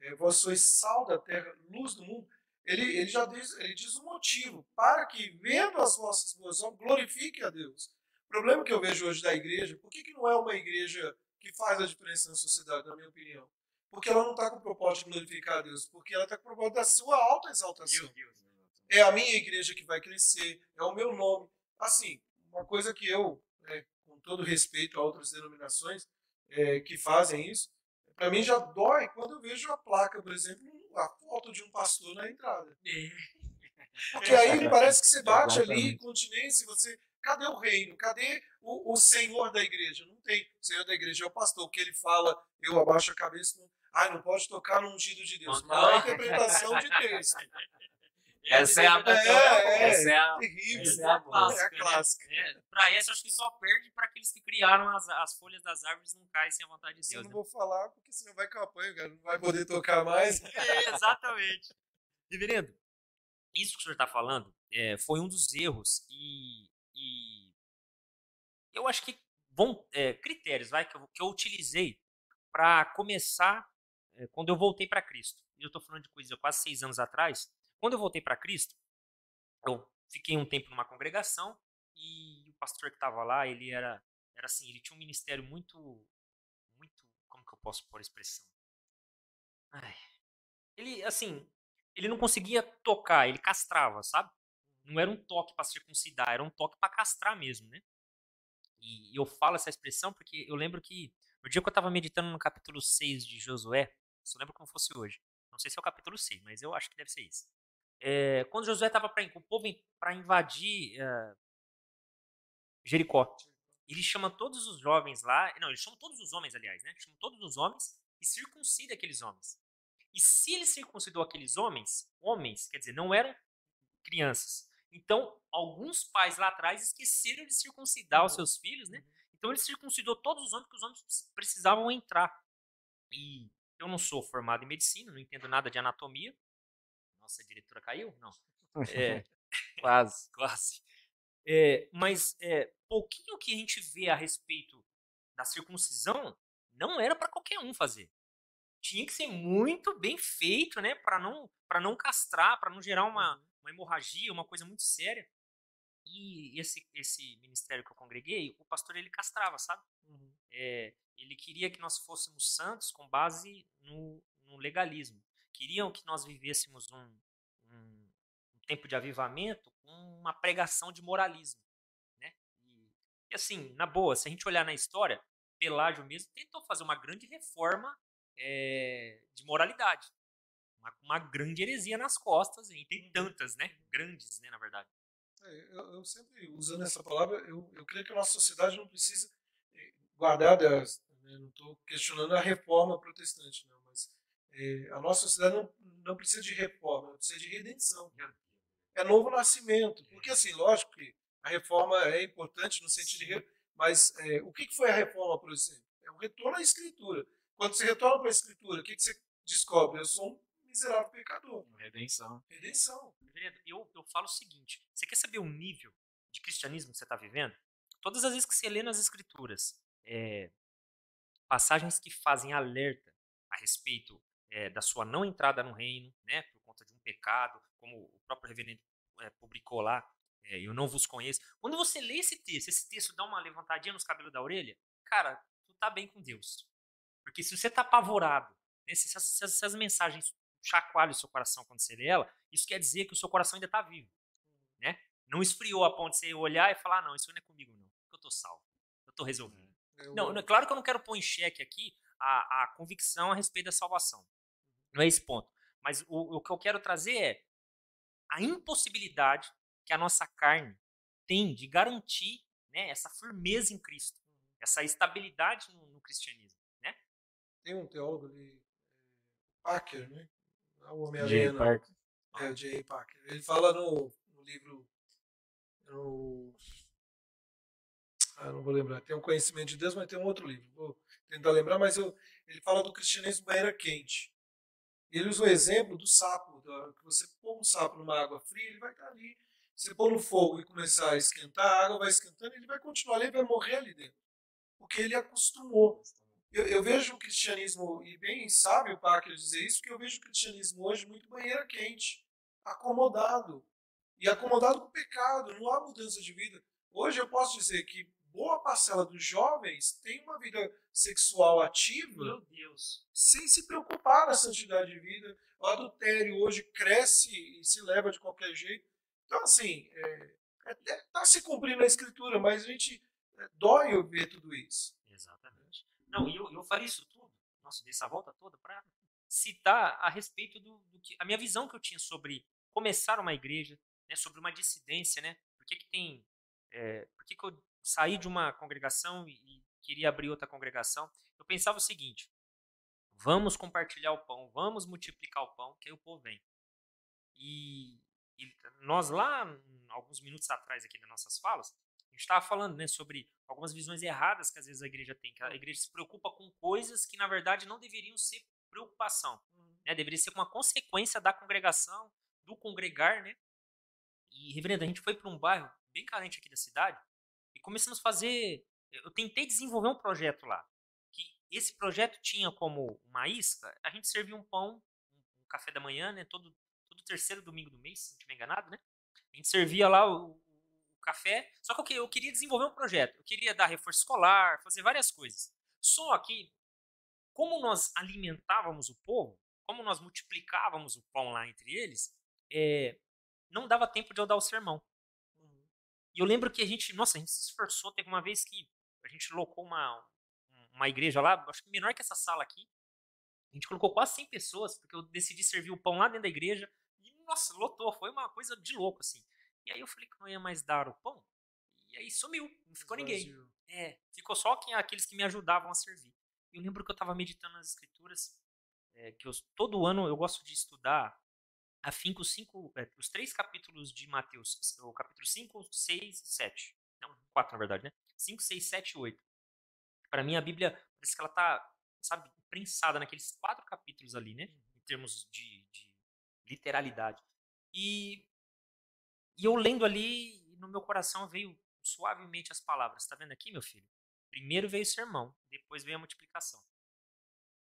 é, vós sois sal da terra, luz do mundo, ele, ele já diz, ele diz o motivo, para que, vendo as vossas boas obras, glorifique a Deus. O problema que eu vejo hoje da igreja, por que, que não é uma igreja que faz a diferença na sociedade, na minha opinião? Porque ela não está com o propósito de glorificar a Deus, porque ela está com o propósito da sua alta exaltação é a minha igreja que vai crescer, é o meu nome. Assim, uma coisa que eu, né, com todo respeito a outras denominações é, que fazem isso, para mim já dói quando eu vejo a placa, por exemplo, a foto de um pastor na entrada. Porque aí parece que você bate ali, continência, você. Cadê o reino? Cadê o, o senhor da igreja? Não tem. O senhor da igreja é o pastor. O que ele fala, eu abaixo a cabeça. Não, ai, não pode tocar no ungido de Deus.
Não.
Má interpretação de texto.
Essa é a
É, é.
essa é a
Terrível.
Essa é a
É a
né?
clássica.
É, pra essa, acho que só perde para aqueles que criaram as, as folhas das árvores não caem sem a vontade de
Isso eu
Deus.
não
né?
vou falar, porque senão vai que eu apanho, cara. Não vai poder tocar mais.
Exatamente. Reverendo, isso que o senhor está falando é, foi um dos erros e, e eu acho que bom, é, critérios vai, que, eu, que eu utilizei para começar é, quando eu voltei para Cristo. Eu estou falando de coisa quase seis anos atrás. Quando eu voltei para Cristo, eu fiquei um tempo numa congregação e o pastor que estava lá, ele era, era assim, ele tinha um ministério muito, muito, como que eu posso pôr a expressão? Ai, ele, assim, ele não conseguia tocar, ele castrava, sabe? Não era um toque para circuncidar, era um toque para castrar mesmo, né? E eu falo essa expressão porque eu lembro que no dia que eu estava meditando no capítulo 6 de Josué, só lembro como fosse hoje. Não sei se é o capítulo 6, mas eu acho que deve ser isso. É, quando Josué estava com o povo para invadir uh, Jericó, ele chama todos os jovens lá, não, ele chama todos os homens, aliás, né? Ele chama todos os homens e circuncida aqueles homens. E se ele circuncidou aqueles homens, homens, quer dizer, não eram crianças. Então, alguns pais lá atrás esqueceram de circuncidar os seus filhos, né? Então ele circuncidou todos os homens que os homens precisavam entrar. E eu não sou formado em medicina, não entendo nada de anatomia. Nossa, a diretora caiu? Não. É,
quase.
quase. É, mas é, pouquinho que a gente vê a respeito da circuncisão não era para qualquer um fazer. Tinha que ser muito bem feito, né, para não não castrar, para não gerar uma, uhum. uma hemorragia, uma coisa muito séria. E esse, esse ministério que eu congreguei, o pastor ele castrava, sabe? Uhum. É, ele queria que nós fôssemos santos com base no, no legalismo. Queriam que nós vivêssemos um, um, um, tempo de avivamento com uma pregação de moralismo. Né? E, e, assim, na boa, se a gente olhar na história, Pelágio mesmo tentou fazer uma grande reforma é, de moralidade. Uma, uma, grande heresia nas costas, e tem uhum. tantas, né? Grandes, né, na verdade.
É, eu, eu, sempre, usando essa palavra, eu, eu creio que a nossa sociedade não precisa eh, guardar das, né, não estou questionando a reforma protestante, não, é, a nossa sociedade não, não precisa de reforma, precisa de redenção. É novo nascimento, porque assim, lógico que a reforma é importante no sentido de, mas é, o que foi a reforma, por exemplo? É o retorno à escritura. Quando você retorna para a escritura, o que, que você descobre? Eu sou um miserável pecador.
Redenção.
Redenção.
Eu, eu falo o seguinte: você quer saber o nível de cristianismo que você está vivendo? Todas as vezes que você lê nas escrituras é, passagens que fazem alerta a respeito é, da sua não entrada no reino, né, por conta de um pecado, como o próprio reverendo é, publicou lá, é, eu não vos conheço. Quando você lê esse texto, esse texto dá uma levantadinha nos cabelos da orelha, cara, tu tá bem com Deus. Porque se você tá apavorado, né, se, se, se as mensagens chacoalha o seu coração quando você lê ela, isso quer dizer que o seu coração ainda está vivo. Né? Não esfriou a ponto de você olhar e falar, ah, não, isso não é comigo, não. Eu estou salvo. Eu estou resolvido. É, eu... Não, claro que eu não quero pôr em xeque aqui a, a convicção a respeito da salvação. Não é esse ponto. Mas o, o que eu quero trazer é a impossibilidade que a nossa carne tem de garantir né, essa firmeza em Cristo, essa estabilidade no, no cristianismo. Né?
Tem um teólogo ali, é, Packer, né? o Homem-Aranha. Parker. É, o J. Parker. Ele fala no, no livro. No, ah, não vou lembrar. Tem um conhecimento de Deus, mas tem um outro livro. Vou tentar lembrar, mas eu, ele fala do cristianismo banheira quente. Ele usa o exemplo do sapo. Da, que você põe um sapo numa água fria, ele vai estar ali. Você pôr no fogo e começar a esquentar, a água vai esquentando, ele vai continuar ali, ele vai morrer ali dentro. Porque ele acostumou. Eu, eu, vejo o cristianismo, e bem sabe o Parker dizer isso, que eu vejo o cristianismo hoje muito banheira quente, acomodado. E acomodado com o pecado, não há mudança de vida. Hoje eu posso dizer que boa parcela dos jovens tem uma vida sexual ativa
Meu Deus.
sem se preocupar na santidade de vida. O adultério hoje cresce e se leva de qualquer jeito. Então, assim, está é, é, tá se cumprindo a escritura, mas a gente é, dói ver tudo isso.
Não, e eu, eu faria isso tudo, nossa, dessa volta toda, para citar a respeito do, do, que. a minha visão que eu tinha sobre começar uma igreja, né, sobre uma dissidência, né? Por que, que tem. É, por que, que eu saí de uma congregação e, queria abrir outra congregação? Eu pensava o seguinte: vamos compartilhar o pão, vamos multiplicar o pão, que aí o povo vem. E, e nós lá, alguns minutos atrás aqui das nossas falas, a gente estava falando né, sobre algumas visões erradas que às vezes a igreja tem, que a igreja se preocupa com coisas que na verdade não deveriam ser preocupação, uhum. né? Deveria ser uma consequência da congregação, do congregar, né? E reverendo, a gente foi para um bairro bem carente aqui da cidade começamos a fazer. Eu tentei desenvolver um projeto lá, que esse projeto tinha como uma isca, a gente servia um pão, um café da manhã, né? Todo todo terceiro domingo do mês, se não estiver enganado, né? A gente servia lá o, café. Só que eu queria desenvolver um projeto. Eu queria dar reforço escolar, fazer várias coisas. Só que, como nós alimentávamos o povo, como nós multiplicávamos o pão lá entre eles, é, não dava tempo de eu dar o sermão. E eu lembro que a gente, nossa, a gente se esforçou. Teve uma vez que a gente locou uma, uma igreja lá, acho que menor que essa sala aqui. A gente colocou quase 100 pessoas, porque eu decidi servir o pão lá dentro da igreja. E, nossa, lotou. Foi uma coisa de louco, assim. E aí eu falei que não ia mais dar o pão. E aí sumiu. Não ficou ninguém. É, ficou só quem, aqueles que me ajudavam a servir. Eu lembro que eu estava meditando nas escrituras, é, que eu, todo ano eu gosto de estudar afinco cinco, é, os três capítulos de Mateus, o capítulo 5, 6 e 7. Não, 4 na verdade, né? 5, 6, 7 e 8. Para mim a Bíblia parece que ela tá, sabe, prensada naqueles quatro capítulos ali, né? Em termos de, de literalidade. E, e eu lendo ali, no meu coração veio suavemente as palavras. Tá vendo aqui, meu filho? Primeiro veio o sermão, depois veio a multiplicação.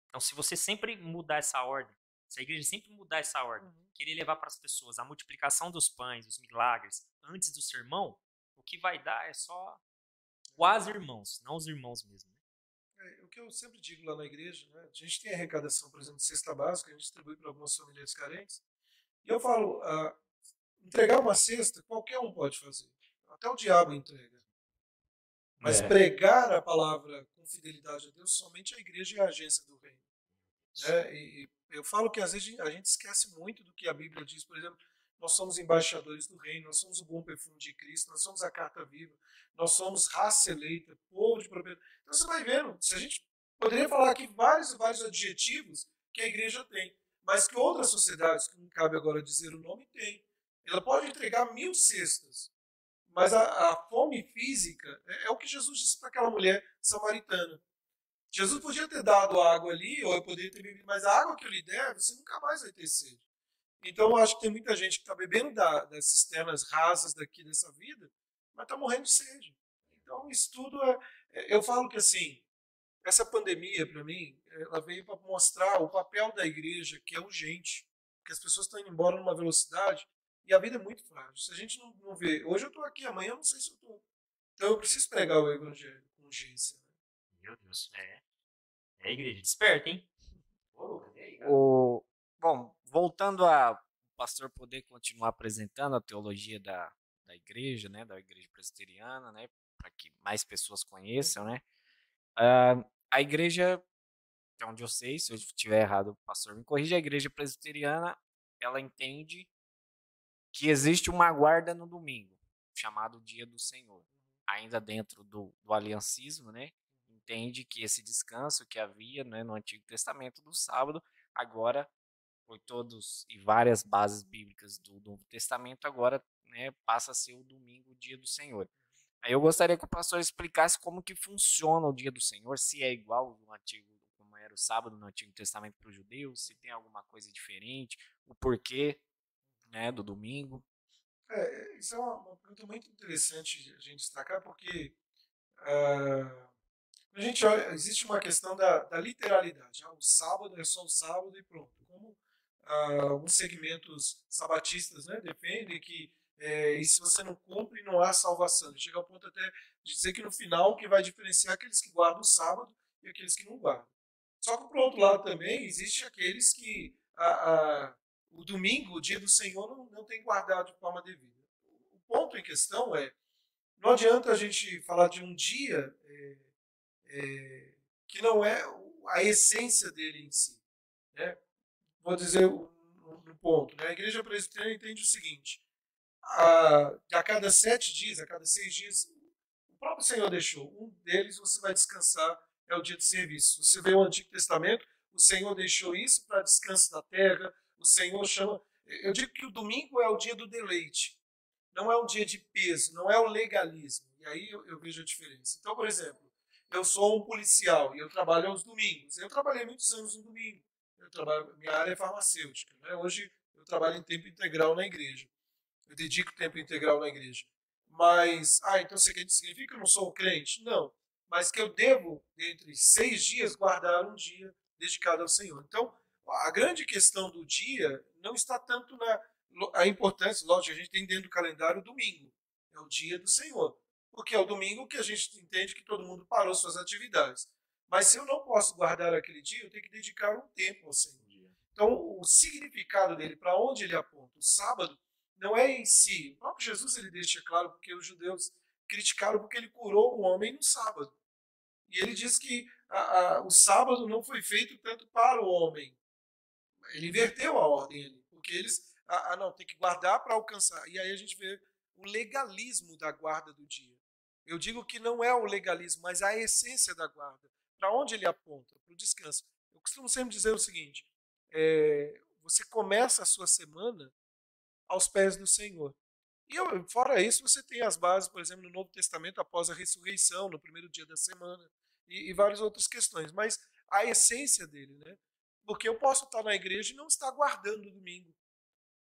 Então, se você sempre mudar essa ordem, se a igreja sempre mudar essa ordem, uhum. querer levar para as pessoas a multiplicação dos pães, os milagres, antes do sermão, o que vai dar é só quase irmãos, não os irmãos mesmo. Né?
É, o que eu sempre digo lá na igreja, né? a gente tem arrecadação, por exemplo, de cesta básica, a gente distribui para algumas famílias carentes, e eu falo, ah, entregar uma cesta, qualquer um pode fazer, até o diabo entrega. Mas é. pregar a palavra com fidelidade a Deus, somente a igreja e a agência do reino. Né? E, eu falo que às vezes a gente esquece muito do que a Bíblia diz, por exemplo, nós somos embaixadores do reino, nós somos o bom perfume de Cristo, nós somos a carta viva, nós somos raça eleita, povo de propriedade. Então você vai vendo, se a gente poderia falar aqui vários e vários adjetivos que a igreja tem, mas que outras sociedades, que não cabe agora dizer o nome, tem. Ela pode entregar mil cestas, mas a, a fome física é, é, o que Jesus disse para aquela mulher samaritana. Jesus podia ter dado água ali, ou eu poderia ter bebido, mas a água que eu lhe der, você nunca mais vai ter sede. Então, eu acho que tem muita gente que está bebendo da, das cisternas rasas daqui dessa vida, mas está morrendo de sede. Então, isso tudo é, é. Eu falo que, assim, essa pandemia, para mim, ela veio para mostrar o papel da igreja, que é urgente, que as pessoas estão indo embora numa velocidade e a vida é muito frágil. Se a gente não, não vê. Hoje eu estou aqui, amanhã eu não sei se eu estou. Então, eu preciso pregar o evangelho com urgência.
Meu Deus, é. É igreja, desperta, hein?
O, bom, voltando a o pastor poder continuar apresentando a teologia da, da igreja, né, da igreja presbiteriana, né, para que mais pessoas conheçam, né, uh, a igreja, até onde eu sei, se eu estiver errado, o pastor me corrija, a igreja presbiteriana, ela entende que existe uma guarda no domingo, chamado Dia do Senhor, ainda dentro do, do aliancismo, né, entende que esse descanso que havia né, no Antigo Testamento do sábado, agora, por todos e várias bases bíblicas do Novo Testamento, agora né, passa a ser o domingo, o dia do Senhor. Aí eu gostaria que o pastor explicasse como que funciona o dia do Senhor, se é igual no Antigo, como era o sábado no Antigo Testamento para os judeus, se tem alguma coisa diferente, o porquê né, do domingo.
É, isso é uma, uma pergunta muito interessante a gente destacar, porque uh, a gente olha, existe uma questão da, da literalidade. Ah, o sábado é só o sábado e pronto. Como ah, alguns segmentos sabatistas né, defendem que é, e se você não cumpre, não há salvação. Chega ao ponto até de dizer que no final o que vai diferenciar é aqueles que guardam o sábado e aqueles que não guardam. Só que, por outro lado, também existe aqueles que a, a, o domingo, o dia do Senhor, não, não tem guardado de forma devida. O ponto em questão é: não adianta a gente falar de um dia. É, é, que não é a essência dele em si. Né? Vou dizer um, um ponto. Né? A igreja presbiteriana entende o seguinte: a, a cada sete dias, a cada seis dias, o próprio Senhor deixou. Um deles você vai descansar, é o dia de serviço. Você vê o Antigo Testamento, o Senhor deixou isso para descanso da terra. O Senhor chama. Eu digo que o domingo é o dia do deleite. Não é um dia de peso, não é o legalismo. E aí eu, eu vejo a diferença. Então, por exemplo, eu sou um policial e eu trabalho aos domingos. Eu trabalhei muitos anos no domingo. Eu trabalho, minha área é farmacêutica. Né? Hoje eu trabalho em tempo integral na igreja. Eu dedico tempo integral na igreja. Mas, ah, então você significa que eu não sou crente? Não. Mas que eu devo, entre seis dias, guardar um dia dedicado ao Senhor. Então, a grande questão do dia não está tanto na a importância, lógico, a gente tem dentro do calendário o domingo. É o dia do Senhor porque é o domingo que a gente entende que todo mundo parou suas atividades. Mas se eu não posso guardar aquele dia, eu tenho que dedicar um tempo ao Senhor. Então, o significado dele, para onde ele aponta, o sábado, não é em si. O próprio Jesus ele deixa claro porque os judeus criticaram porque ele curou um homem no sábado. E ele diz que a, a, o sábado não foi feito tanto para o homem. Ele inverteu a ordem ali, porque eles, ah, não, tem que guardar para alcançar. E aí a gente vê o legalismo da guarda do dia. Eu digo que não é o legalismo, mas a essência da guarda. Para onde ele aponta? Para o descanso. Eu costumo sempre dizer o seguinte: é, você começa a sua semana aos pés do Senhor. E eu, fora isso, você tem as bases, por exemplo, no Novo Testamento, após a ressurreição, no primeiro dia da semana, e, e várias outras questões. Mas a essência dele, né? Porque eu posso estar na igreja e não estar guardando o domingo.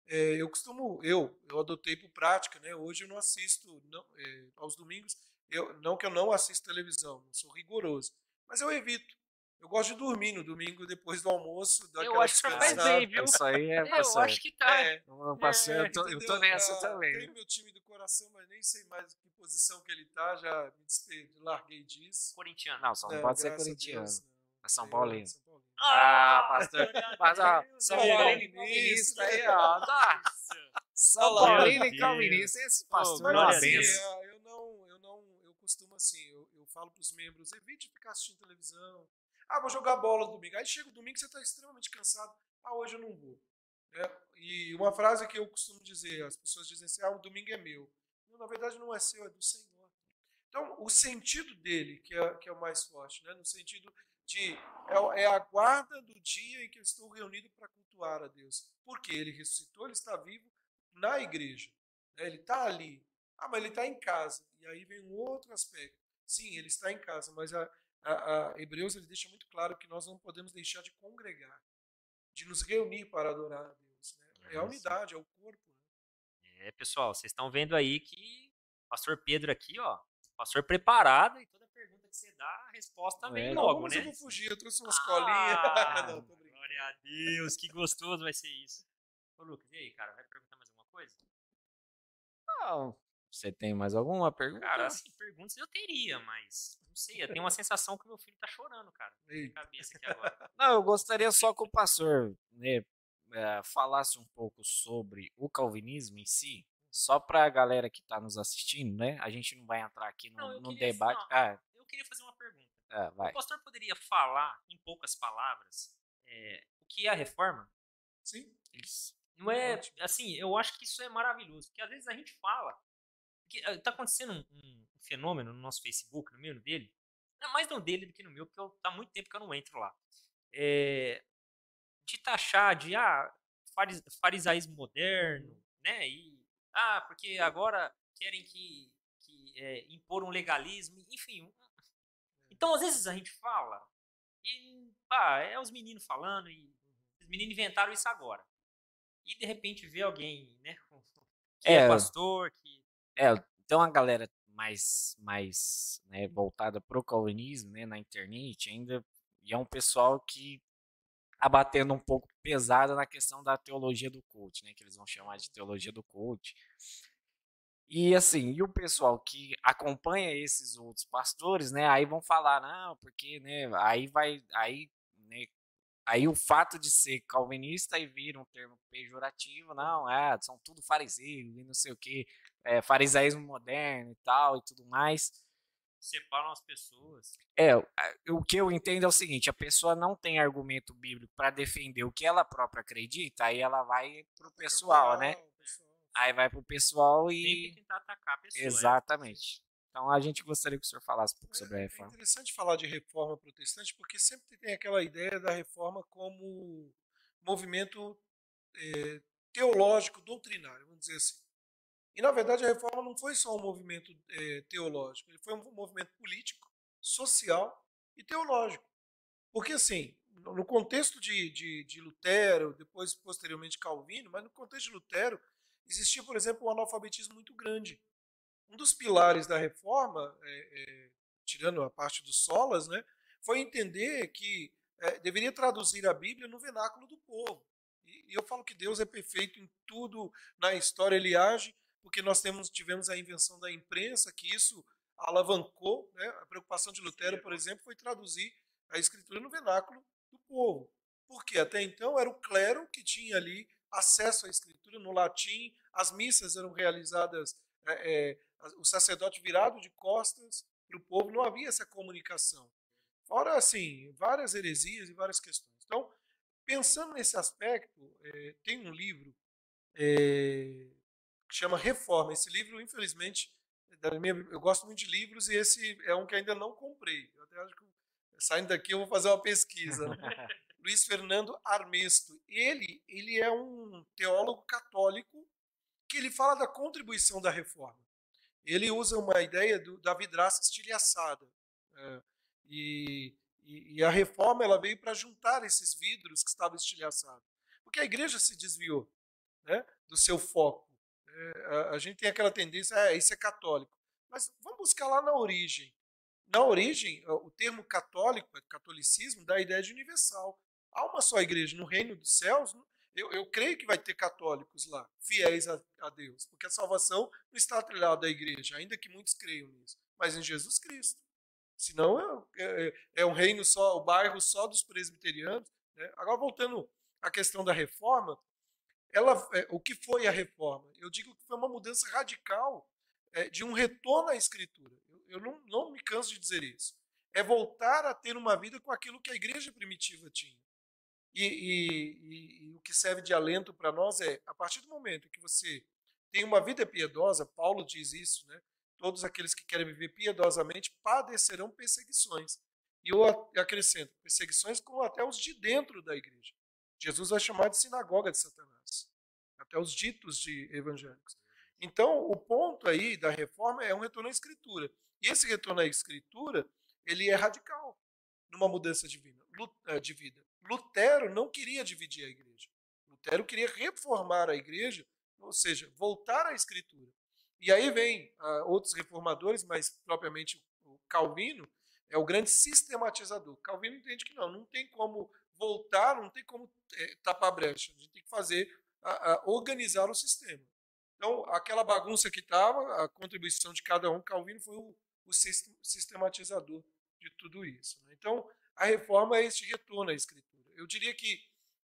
É, eu costumo, eu, eu adotei por prática, né? Hoje eu não assisto não, é, aos domingos, eu, não que eu não assisto televisão, não sou rigoroso, mas eu evito. Eu gosto de dormir no domingo depois do almoço.
Eu acho que faz bem, viu?
Isso aí é
Eu acho que tá. É,
eu, passei, é, eu, tô, eu tô nessa ah, também.
Tenho meu time do coração, mas nem sei mais que posição que ele tá. Já me despedi, larguei disso.
Corintiano.
Não, só não, pode ser corintiano. Deus, é São Paulino. São Paulino.
Ah, pastor.
Mas, ó, São Paulino calvinista aí, ó. Tá. São Paulino e calvinista. Esse pastor é uma benção.
Eu não, eu não, eu costumo assim, eu, eu falo para os membros, evite ficar assistindo televisão, ah, vou jogar bola no domingo. Aí chega o domingo você está extremamente cansado. Ah, hoje eu não vou. É, e uma frase que eu costumo dizer, as pessoas dizem assim, ah, o domingo é meu. Não, na verdade não é seu, é do Senhor. Então, o sentido dele, que é, que é o mais forte, né? no sentido de é, é a guarda do dia em que eu estou reunido para cultuar a Deus. Porque ele ressuscitou, ele está vivo na igreja. Né? Ele está ali. Ah, mas ele está em casa. E aí vem um outro aspecto. Sim, ele está em casa, mas a, a, a Hebreus ele deixa muito claro que nós não podemos deixar de congregar, de nos reunir para adorar a Deus. Né? É a unidade, é o corpo.
Né? É, pessoal, vocês estão vendo aí que o pastor Pedro aqui, ó, pastor preparado e toda pergunta que você dá, a resposta vem é, logo,
não,
né?
Eu vou fugir, eu trouxe umas ah, colinhas.
não, glória a Deus, que gostoso vai ser isso. Ô, Lucas, e aí, cara, vai perguntar mais alguma coisa?
Não. Você tem mais alguma pergunta?
Cara, assim, perguntas eu teria, mas não sei, eu tenho uma sensação que meu filho tá chorando, cara. Na cabeça aqui agora.
Não, eu gostaria só que o pastor né, é, falasse um pouco sobre o calvinismo em si, só para a galera que está nos assistindo, né? A gente não vai entrar aqui no, não, no debate. Não,
ah, eu queria fazer uma pergunta.
Ah,
o pastor poderia falar, em poucas palavras, é, o que é a reforma?
Sim.
Isso. Não é, assim, eu acho que isso é maravilhoso, porque às vezes a gente fala, porque ah, tá acontecendo um, um, fenômeno no nosso Facebook, no meu no dele. É mais no dele do que no meu, porque eu, tá muito tempo que eu não entro lá. É, de taxar de ah, faris, farisaísmo moderno, né? E ah, porque agora querem que, que é, impor um legalismo, enfim. Então, às vezes a gente fala e ah, é os meninos falando e os meninos inventaram isso agora. E de repente vê alguém, né, que é, é pastor, que
é, então a galera mais, mais né, voltada pro calvinismo, né, na internet, ainda e é um pessoal que tá batendo um pouco pesado na questão da teologia do coach, né, que eles vão chamar de teologia do coach. E assim, e o pessoal que acompanha esses outros pastores, né, aí vão falar, não, porque, né, aí vai, aí, né, aí o fato de ser calvinista e vir um termo pejorativo, não, é, são tudo fariseus e não sei o que, é, farisaísmo moderno e tal e tudo mais.
Separam as pessoas.
É, o que eu entendo é o seguinte: a pessoa não tem argumento bíblico para defender o que ela própria acredita, aí ela vai pro pessoal, né? Aí vai pro pessoal e.
Sempre tentar atacar a pessoa.
É. Exatamente. Então a gente gostaria que o senhor falasse um pouco sobre a é, é reforma.
É interessante falar de reforma protestante, porque sempre tem aquela ideia da reforma como movimento é, teológico, doutrinário, vamos dizer assim. E, na verdade, a reforma não foi só um movimento é, teológico, ele foi um movimento político, social e teológico. Porque, assim, no contexto de, de, de Lutero, depois, posteriormente, Calvino, mas no contexto de Lutero, existia, por exemplo, um analfabetismo muito grande. Um dos pilares da reforma, é, é, tirando a parte dos solas, né, foi entender que é, deveria traduzir a Bíblia no vernáculo do povo. E, e eu falo que Deus é perfeito em tudo na história, ele age porque nós temos, tivemos a invenção da imprensa, que isso alavancou. Né? A preocupação de Lutero, por exemplo, foi traduzir a escritura no vernáculo do povo. Porque até então era o clero que tinha ali acesso à escritura no latim, as missas eram realizadas, é, é, o sacerdote virado de costas para o povo, não havia essa comunicação. Fora, assim, várias heresias e várias questões. Então, pensando nesse aspecto, é, tem um livro é, que chama Reforma. Esse livro, infelizmente, eu gosto muito de livros e esse é um que ainda não comprei. Eu até acho que saindo daqui eu vou fazer uma pesquisa. Luiz Fernando Armesto. Ele, ele é um teólogo católico que ele fala da contribuição da reforma. Ele usa uma ideia do, da vidraça estilhaçada. É, e, e, e, a reforma ela veio para juntar esses vidros que estavam estilhaçados. Porque a igreja se desviou né, do seu foco. É, a, a, gente tem aquela tendência, ah, isso é católico. Mas vamos buscar lá na origem. Na origem, o termo católico, catolicismo, dá a ideia de universal. Há uma só igreja no reino dos céus. Eu, eu creio que vai ter católicos lá, fiéis a, a Deus, porque a salvação não está atrelada à igreja, ainda que muitos creiam nisso, mas em Jesus Cristo. Senão é, é, é um reino só, o bairro só dos presbiterianos. Né? Agora, voltando à questão da reforma, ela, é, o que foi a reforma? Eu digo que foi uma mudança radical é, de um retorno à Escritura. Eu, eu não, não me canso de dizer isso. É voltar a ter uma vida com aquilo que a igreja primitiva tinha. E, e, e, e o que serve de alento para nós é, a partir do momento que você tem uma vida piedosa, Paulo diz isso, né? Todos aqueles que querem viver piedosamente padecerão perseguições. E eu acrescento, perseguições como até os de dentro da igreja. Jesus vai chamar de sinagoga de Satanás, até os ditos de evangélicos. Então, o ponto aí da reforma é um retorno à escritura. E esse retorno à escritura, ele é radical numa mudança divina, eh, de vida. Lutero não queria dividir a igreja. Lutero queria reformar a igreja, ou seja, voltar à escritura. E aí vem uh, outros reformadores, mas propriamente o Calvino é o grande sistematizador. Calvino entende que não, não tem como voltar, não tem como é, tapar brecha. A gente tem que fazer, a, a organizar o sistema. Então, aquela bagunça que estava, a contribuição de cada um, Calvino foi o, o sistematizador de tudo isso. Né? Então, a reforma é este retorno à escritura. Eu diria que,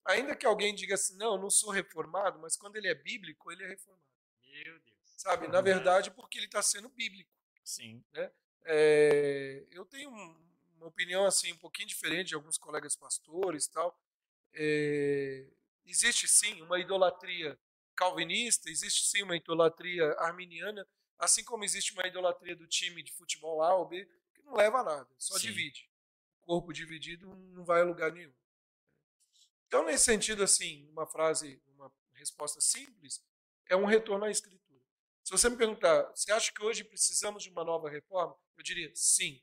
ainda que alguém diga assim, não, não sou reformado, mas quando ele é bíblico, ele é reformado.
Meu Deus.
Sabe? Na verdade, porque ele está sendo bíblico.
Sim.
Né? É, eu tenho uma opinião assim um pouquinho diferente de alguns colegas pastores tal. É, existe sim uma idolatria calvinista, existe sim uma idolatria arminiana, assim como existe uma idolatria do time de futebol A ou B, que não leva a nada, só sim. divide. O corpo dividido não vai a lugar nenhum. Então, nesse sentido, assim, uma frase, uma resposta simples, é um retorno à escritura. Se você me perguntar, você acha que hoje precisamos de uma nova reforma? Eu diria sim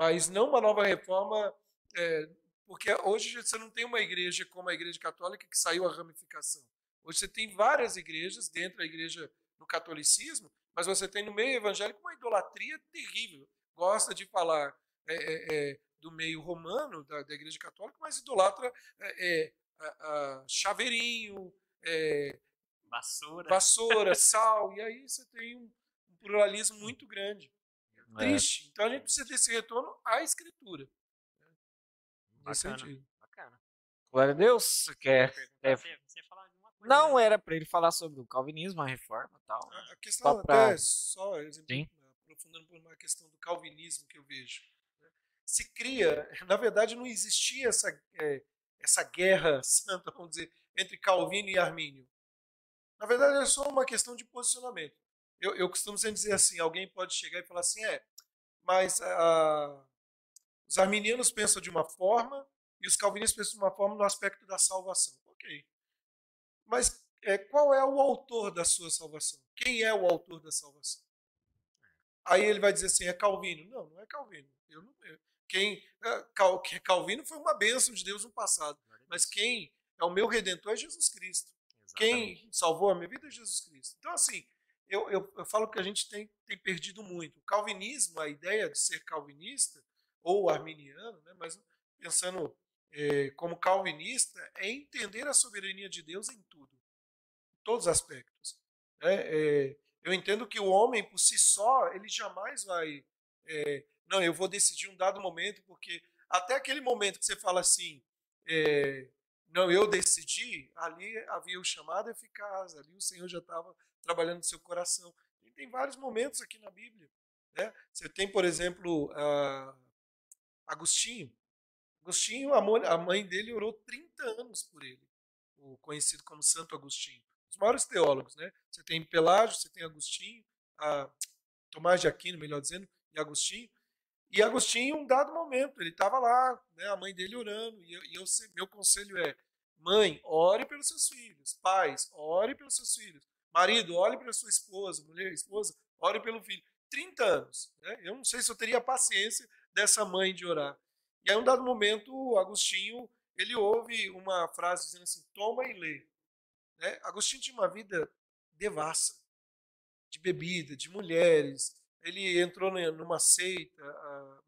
mas não uma nova reforma, é, porque hoje você não tem uma igreja como a Igreja Católica que saiu a ramificação. Hoje você tem várias igrejas dentro da igreja no catolicismo, mas você tem no meio evangélico uma idolatria terrível. Gosta de falar é, é, do meio romano da, da, Igreja Católica, mas idolatra a, a chaveirinho,
vassoura.
vassoura, sal, e aí você tem um pluralismo muito grande. É. triste. Então a gente precisa desse retorno à escritura. Né?
Nesse sentido. Bacana. Glória a Deus. Você quer. É... Você, você falar de uma coisa, Não, né? era para ele falar sobre o calvinismo, a reforma e tal.
A, questão só pra... até só, exemplo, aprofundando por uma questão do calvinismo que eu vejo. Né? Se cria, na verdade não existia essa, é, essa guerra santa, vamos dizer, entre Calvino e Armínio. Na verdade é só uma questão de posicionamento eu, eu costumo sempre dizer assim: alguém pode chegar e falar assim, é, mas ah, os arminianos pensam de uma forma e os calvinistas pensam de uma forma no aspecto da salvação. Ok. Mas é, qual é o autor da sua salvação? Quem é o autor da salvação? Aí ele vai dizer assim: é Calvino. Não, não é Calvino. Eu não, eu, quem é, Cal, Calvino foi uma bênção de Deus no passado. Mas quem é o meu redentor é Jesus Cristo. Exatamente. Quem salvou a minha vida é Jesus Cristo. Então, assim, eu, eu, eu falo que a gente tem, tem perdido muito. O calvinismo, a ideia de ser calvinista, ou arminiano, né, mas pensando é, como calvinista, é entender a soberania de Deus em tudo, em todos os aspectos. É, eu entendo que o homem, por si só, ele jamais vai. É, não, eu vou decidir um dado momento, porque até aquele momento que você fala assim, não, eu decidi, ali havia o chamado eficaz, ali o Senhor já estava trabalhando no seu coração. E tem vários momentos aqui na Bíblia. Né? Você tem, por exemplo, Agostinho. Agostinho, a mãe dele orou 30 anos por ele, o conhecido como Santo Agostinho. Os maiores teólogos, né? Você tem Pelágio, você tem Agostinho, Tomás de Aquino, melhor dizendo, e Agostinho. E Agostinho, em um dado momento, ele estava lá, né, a mãe dele orando, e, eu, e eu, meu conselho é: mãe, ore pelos seus filhos, pais, ore pelos seus filhos, marido, ore pela sua esposa, mulher, esposa, ore pelo filho. 30 anos. Né? Eu não sei se eu teria a paciência dessa mãe de orar. E aí, um dado momento, o Agostinho, ele ouve uma frase dizendo assim, toma e lê. Né? Agostinho tinha uma vida devassa, de bebida, de mulheres, ele entrou numa seita,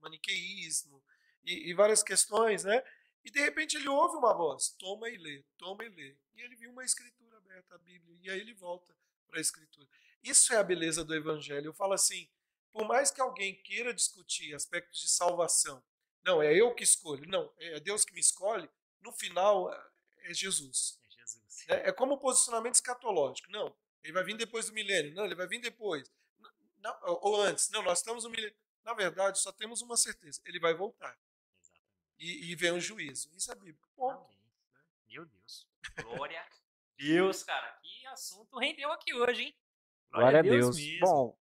maniqueísmo, e, e várias questões, né? E de repente ele ouve uma voz, toma e lê, toma e lê. E ele viu uma escritura a Bíblia, e aí ele volta para a escritura. Isso é a beleza do evangelho. Eu falo assim, por mais que alguém queira discutir aspectos de salvação, não, é eu que escolho, não, é Deus que me escolhe, no final é Jesus. É Jesus. É, é como o posicionamento escatológico. Não, ele vai vir depois do milênio. Não, ele vai vir depois. Não, ou antes. Não, nós estamos no milênio. Na verdade, só temos uma certeza: ele vai voltar. E, e vem o juízo. Isso é bíblico. Ponto.
Meu Deus. Glória a Deus, cara. Que assunto rendeu aqui hoje, hein?
Glória, Glória a Deus. Deus. Bom,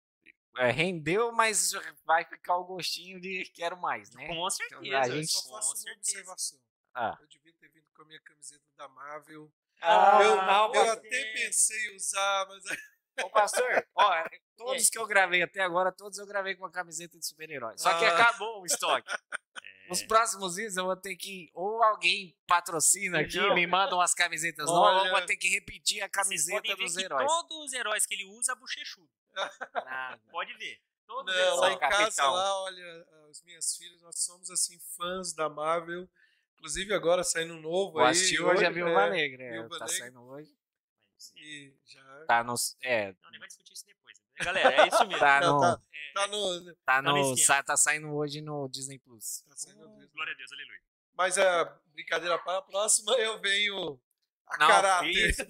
é, rendeu, mas vai ficar o gostinho de quero mais, né?
Com certeza. Então,
a gente... só faço uma observação. Ah. Eu devia ter vindo com a minha camiseta da Marvel.
Ah,
eu, ah, eu até pensei em usar, mas.
Ô, pastor, ó, todos que eu gravei até agora, todos eu gravei com a camiseta de super-herói. Só que ah. acabou o estoque. É. Os próximos vídeos eu vou ter que. Ou alguém patrocina aqui, Não. me manda umas camisetas novas, ou eu vou ter que repetir a camiseta dos heróis.
Todos os heróis que ele usa, bochechudo. Pode ver. Todos
Não, lá em casa, lá, olha, as minhas filhas, nós somos assim, fãs da Marvel. Inclusive agora saindo um novo
Vou aí. Assistiu hoje a Viúva é, Negra, é, Viúva tá Negra. saindo hoje.
E já...
Tá no... É...
Não, nem vai discutir isso depois. Né? Galera, é isso mesmo.
tá,
no,
tá,
é, tá no...
Tá, no, tá, tá saindo hoje no Disney Plus.
Tá saindo
uh, Disney. Glória a Deus, aleluia.
Mas a brincadeira para a próxima, eu venho a Não, caráter.
Isso,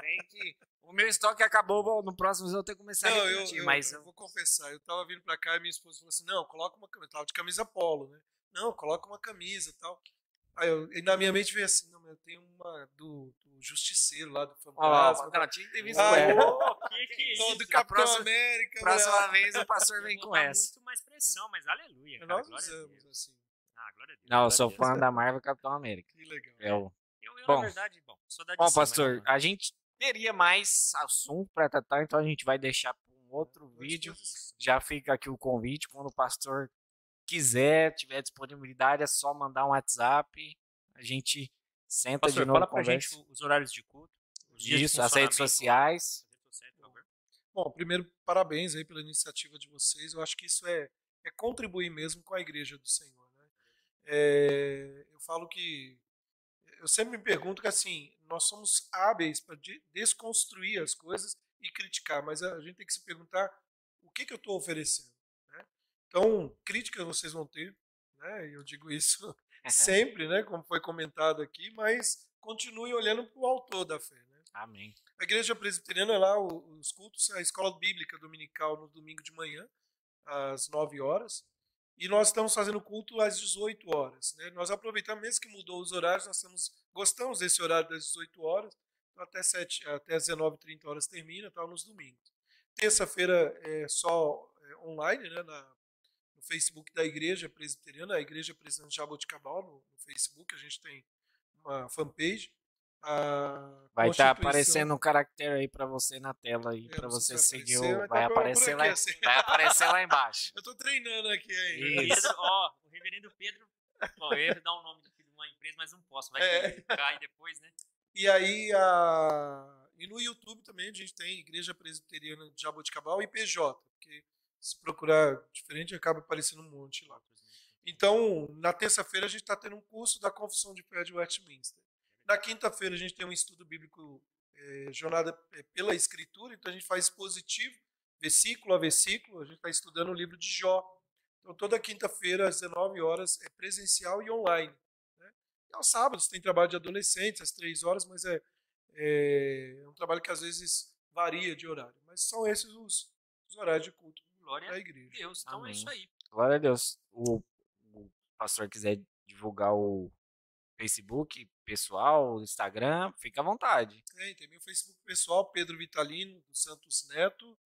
tem que... O meu estoque acabou, no próximo eu vou ter que começar não, a repetir,
eu, eu,
mas...
Eu vou confessar, eu tava vindo pra cá e minha esposa falou assim, não, coloca uma camisa, tava de camisa polo, né? Não, coloca uma camisa e tal. Aí eu, e na minha mente veio assim, não, eu tenho uma do, do Justiceiro lá, do Fantasma.
Oh, ela tinha que ter visto
ah, ela. que que é isso? Do Capitão próxima, América.
Próxima né? vez o pastor vem com essa.
muito mais pressão, mas aleluia. Cara,
Nós usamos, assim.
Ah, glória a Deus.
Não, eu sou fã da Marvel Capitão América.
Que legal.
Eu,
eu, eu bom, na verdade, bom, sou da
DC, Bom, pastor, a gente teria mais assunto para tratar, então a gente vai deixar para um outro vídeo. Já fica aqui o convite, quando o pastor quiser, tiver disponibilidade, é só mandar um WhatsApp. A gente senta pastor, de novo.
Fala pra gente os horários de culto.
Isso, as redes sociais.
Bom, primeiro, parabéns aí pela iniciativa de vocês. Eu acho que isso é, é contribuir mesmo com a igreja do Senhor. Né? É, eu falo que eu sempre me pergunto que assim, nós somos hábeis para desconstruir as coisas e criticar, mas a gente tem que se perguntar o que, que eu estou oferecendo. Então, críticas vocês vão ter, né? eu digo isso sempre, né? como foi comentado aqui, mas continue olhando para o autor da fé. Né?
Amém.
A igreja presbiteriana é lá, os cultos, a escola bíblica dominical no domingo de manhã, às 9 horas. E nós estamos fazendo culto às 18 horas. Né? Nós aproveitamos, mesmo que mudou os horários, nós estamos, gostamos desse horário das 18 horas, então até, 7, até 19h30 horas termina, tal, nos domingos. Terça-feira é só é, online, né, na, no Facebook da Igreja Presbiteriana, a Igreja Presidente Jaboticabal, no, no Facebook, a gente tem uma fanpage.
vai estar tá aparecendo um caractere aí para você na tela aí, é, para você seguir o... vai, vai aparecer lá, assim. vai aparecer lá embaixo.
Eu tô treinando aqui
aí. Pedro, ó, o reverendo Pedro, ó, eu ia dar um nome de uma empresa, mas não posso, vai é. cair depois, né?
E aí a e no YouTube também a gente tem Igreja Presbiteriana de Jaboticabal e PJ, porque se procurar diferente acaba aparecendo um monte lá. Então, na terça-feira a gente está tendo um curso da Confissão de Fé de Westminster. Na quinta-feira a gente tem um estudo bíblico, é, jornada é, pela Escritura, então a gente faz positivo, versículo a versículo, a gente está estudando o livro de Jó. Então toda quinta-feira às 19 horas é presencial e online. Né? E aos sábados tem trabalho de adolescentes às 3 horas, mas é, é, é um trabalho que às vezes varia de horário. Mas são esses os, os horários de culto
Glória
da igreja.
Deus, então Amém. é isso aí.
Glória a Deus. O pastor quiser divulgar o Facebook pessoal, Instagram, fica à vontade.
Tem, tem meu Facebook pessoal, Pedro Vitalino, do Santos Neto.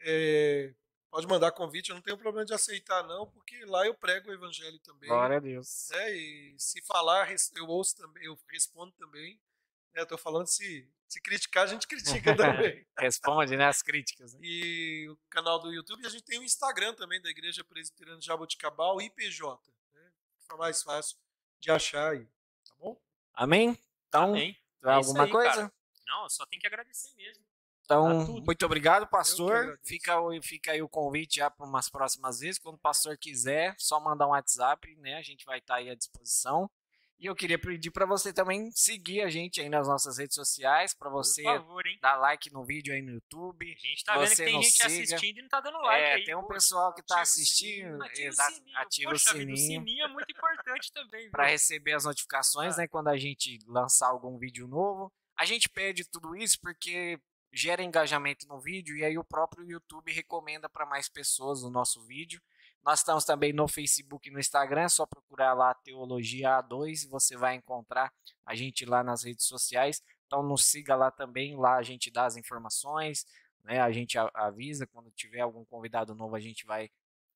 É, pode mandar convite, eu não tenho problema de aceitar, não, porque lá eu prego o evangelho também.
Glória a Deus.
Né, e se falar, eu ouço também, eu respondo também. Né, Estou falando se, se criticar, a gente critica também.
Responde, né, as críticas. Né?
E o canal do YouTube, a gente tem o Instagram também da Igreja Presbiteriana de Jaboticabal, IPJ. Né? Fica mais fácil de achar aí, tá bom?
Amém? Então, Amém. É alguma aí, coisa? Cara.
Não, só tem que agradecer mesmo.
Então, muito obrigado, pastor. Fica, fica aí o convite já para umas próximas vezes. Quando o pastor quiser, só mandar um WhatsApp, né? A gente vai estar tá aí à disposição. E eu queria pedir para você também seguir a gente aí nas nossas redes sociais, para você
favor,
dar like no vídeo aí no YouTube.
A gente tá vendo que tem gente siga. assistindo e não tá dando like
é,
aí.
tem um pessoal que tá assistindo, ativa, o sininho. ativa o sininho. o
sininho é muito importante também.
para receber as notificações, ah. né, quando a gente lançar algum vídeo novo. A gente pede tudo isso porque gera engajamento no vídeo e aí o próprio YouTube recomenda para mais pessoas o nosso vídeo. Nós estamos também no Facebook e no Instagram, é só procurar lá Teologia A2 e você vai encontrar a gente lá nas redes sociais. Então nos siga lá também, lá a gente dá as informações, né? A gente avisa quando tiver algum convidado novo, a gente vai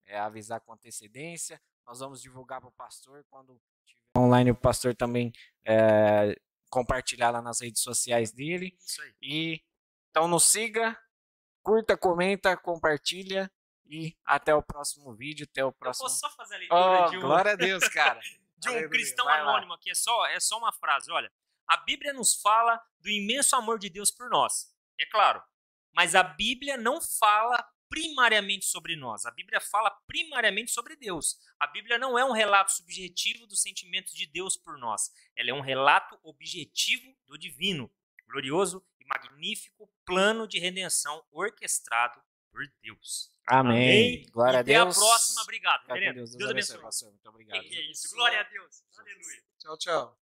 é, avisar com antecedência. Nós vamos divulgar para o pastor quando tiver online, o pastor também é, compartilhar lá nas redes sociais dele. E então nos siga, curta, comenta, compartilha e até o próximo vídeo, até o próximo.
Eu posso só fazer a leitura
oh,
de um.
Glória a Deus, cara.
de um cristão anônimo aqui. É só, é só uma frase. Olha, a Bíblia nos fala do imenso amor de Deus por nós. É claro. Mas a Bíblia não fala primariamente sobre nós. A Bíblia fala primariamente sobre Deus. A Bíblia não é um relato subjetivo dos sentimentos de Deus por nós. Ela é um relato objetivo do divino, glorioso e magnífico plano de redenção orquestrado por Deus.
Amém. Amém. Glória e a Deus.
Até a próxima. Obrigado, Deus,
Deus, Deus abençoe.
abençoe.
Muito obrigado.
Que é isso. Glória a Deus. Aleluia.
Tchau, tchau.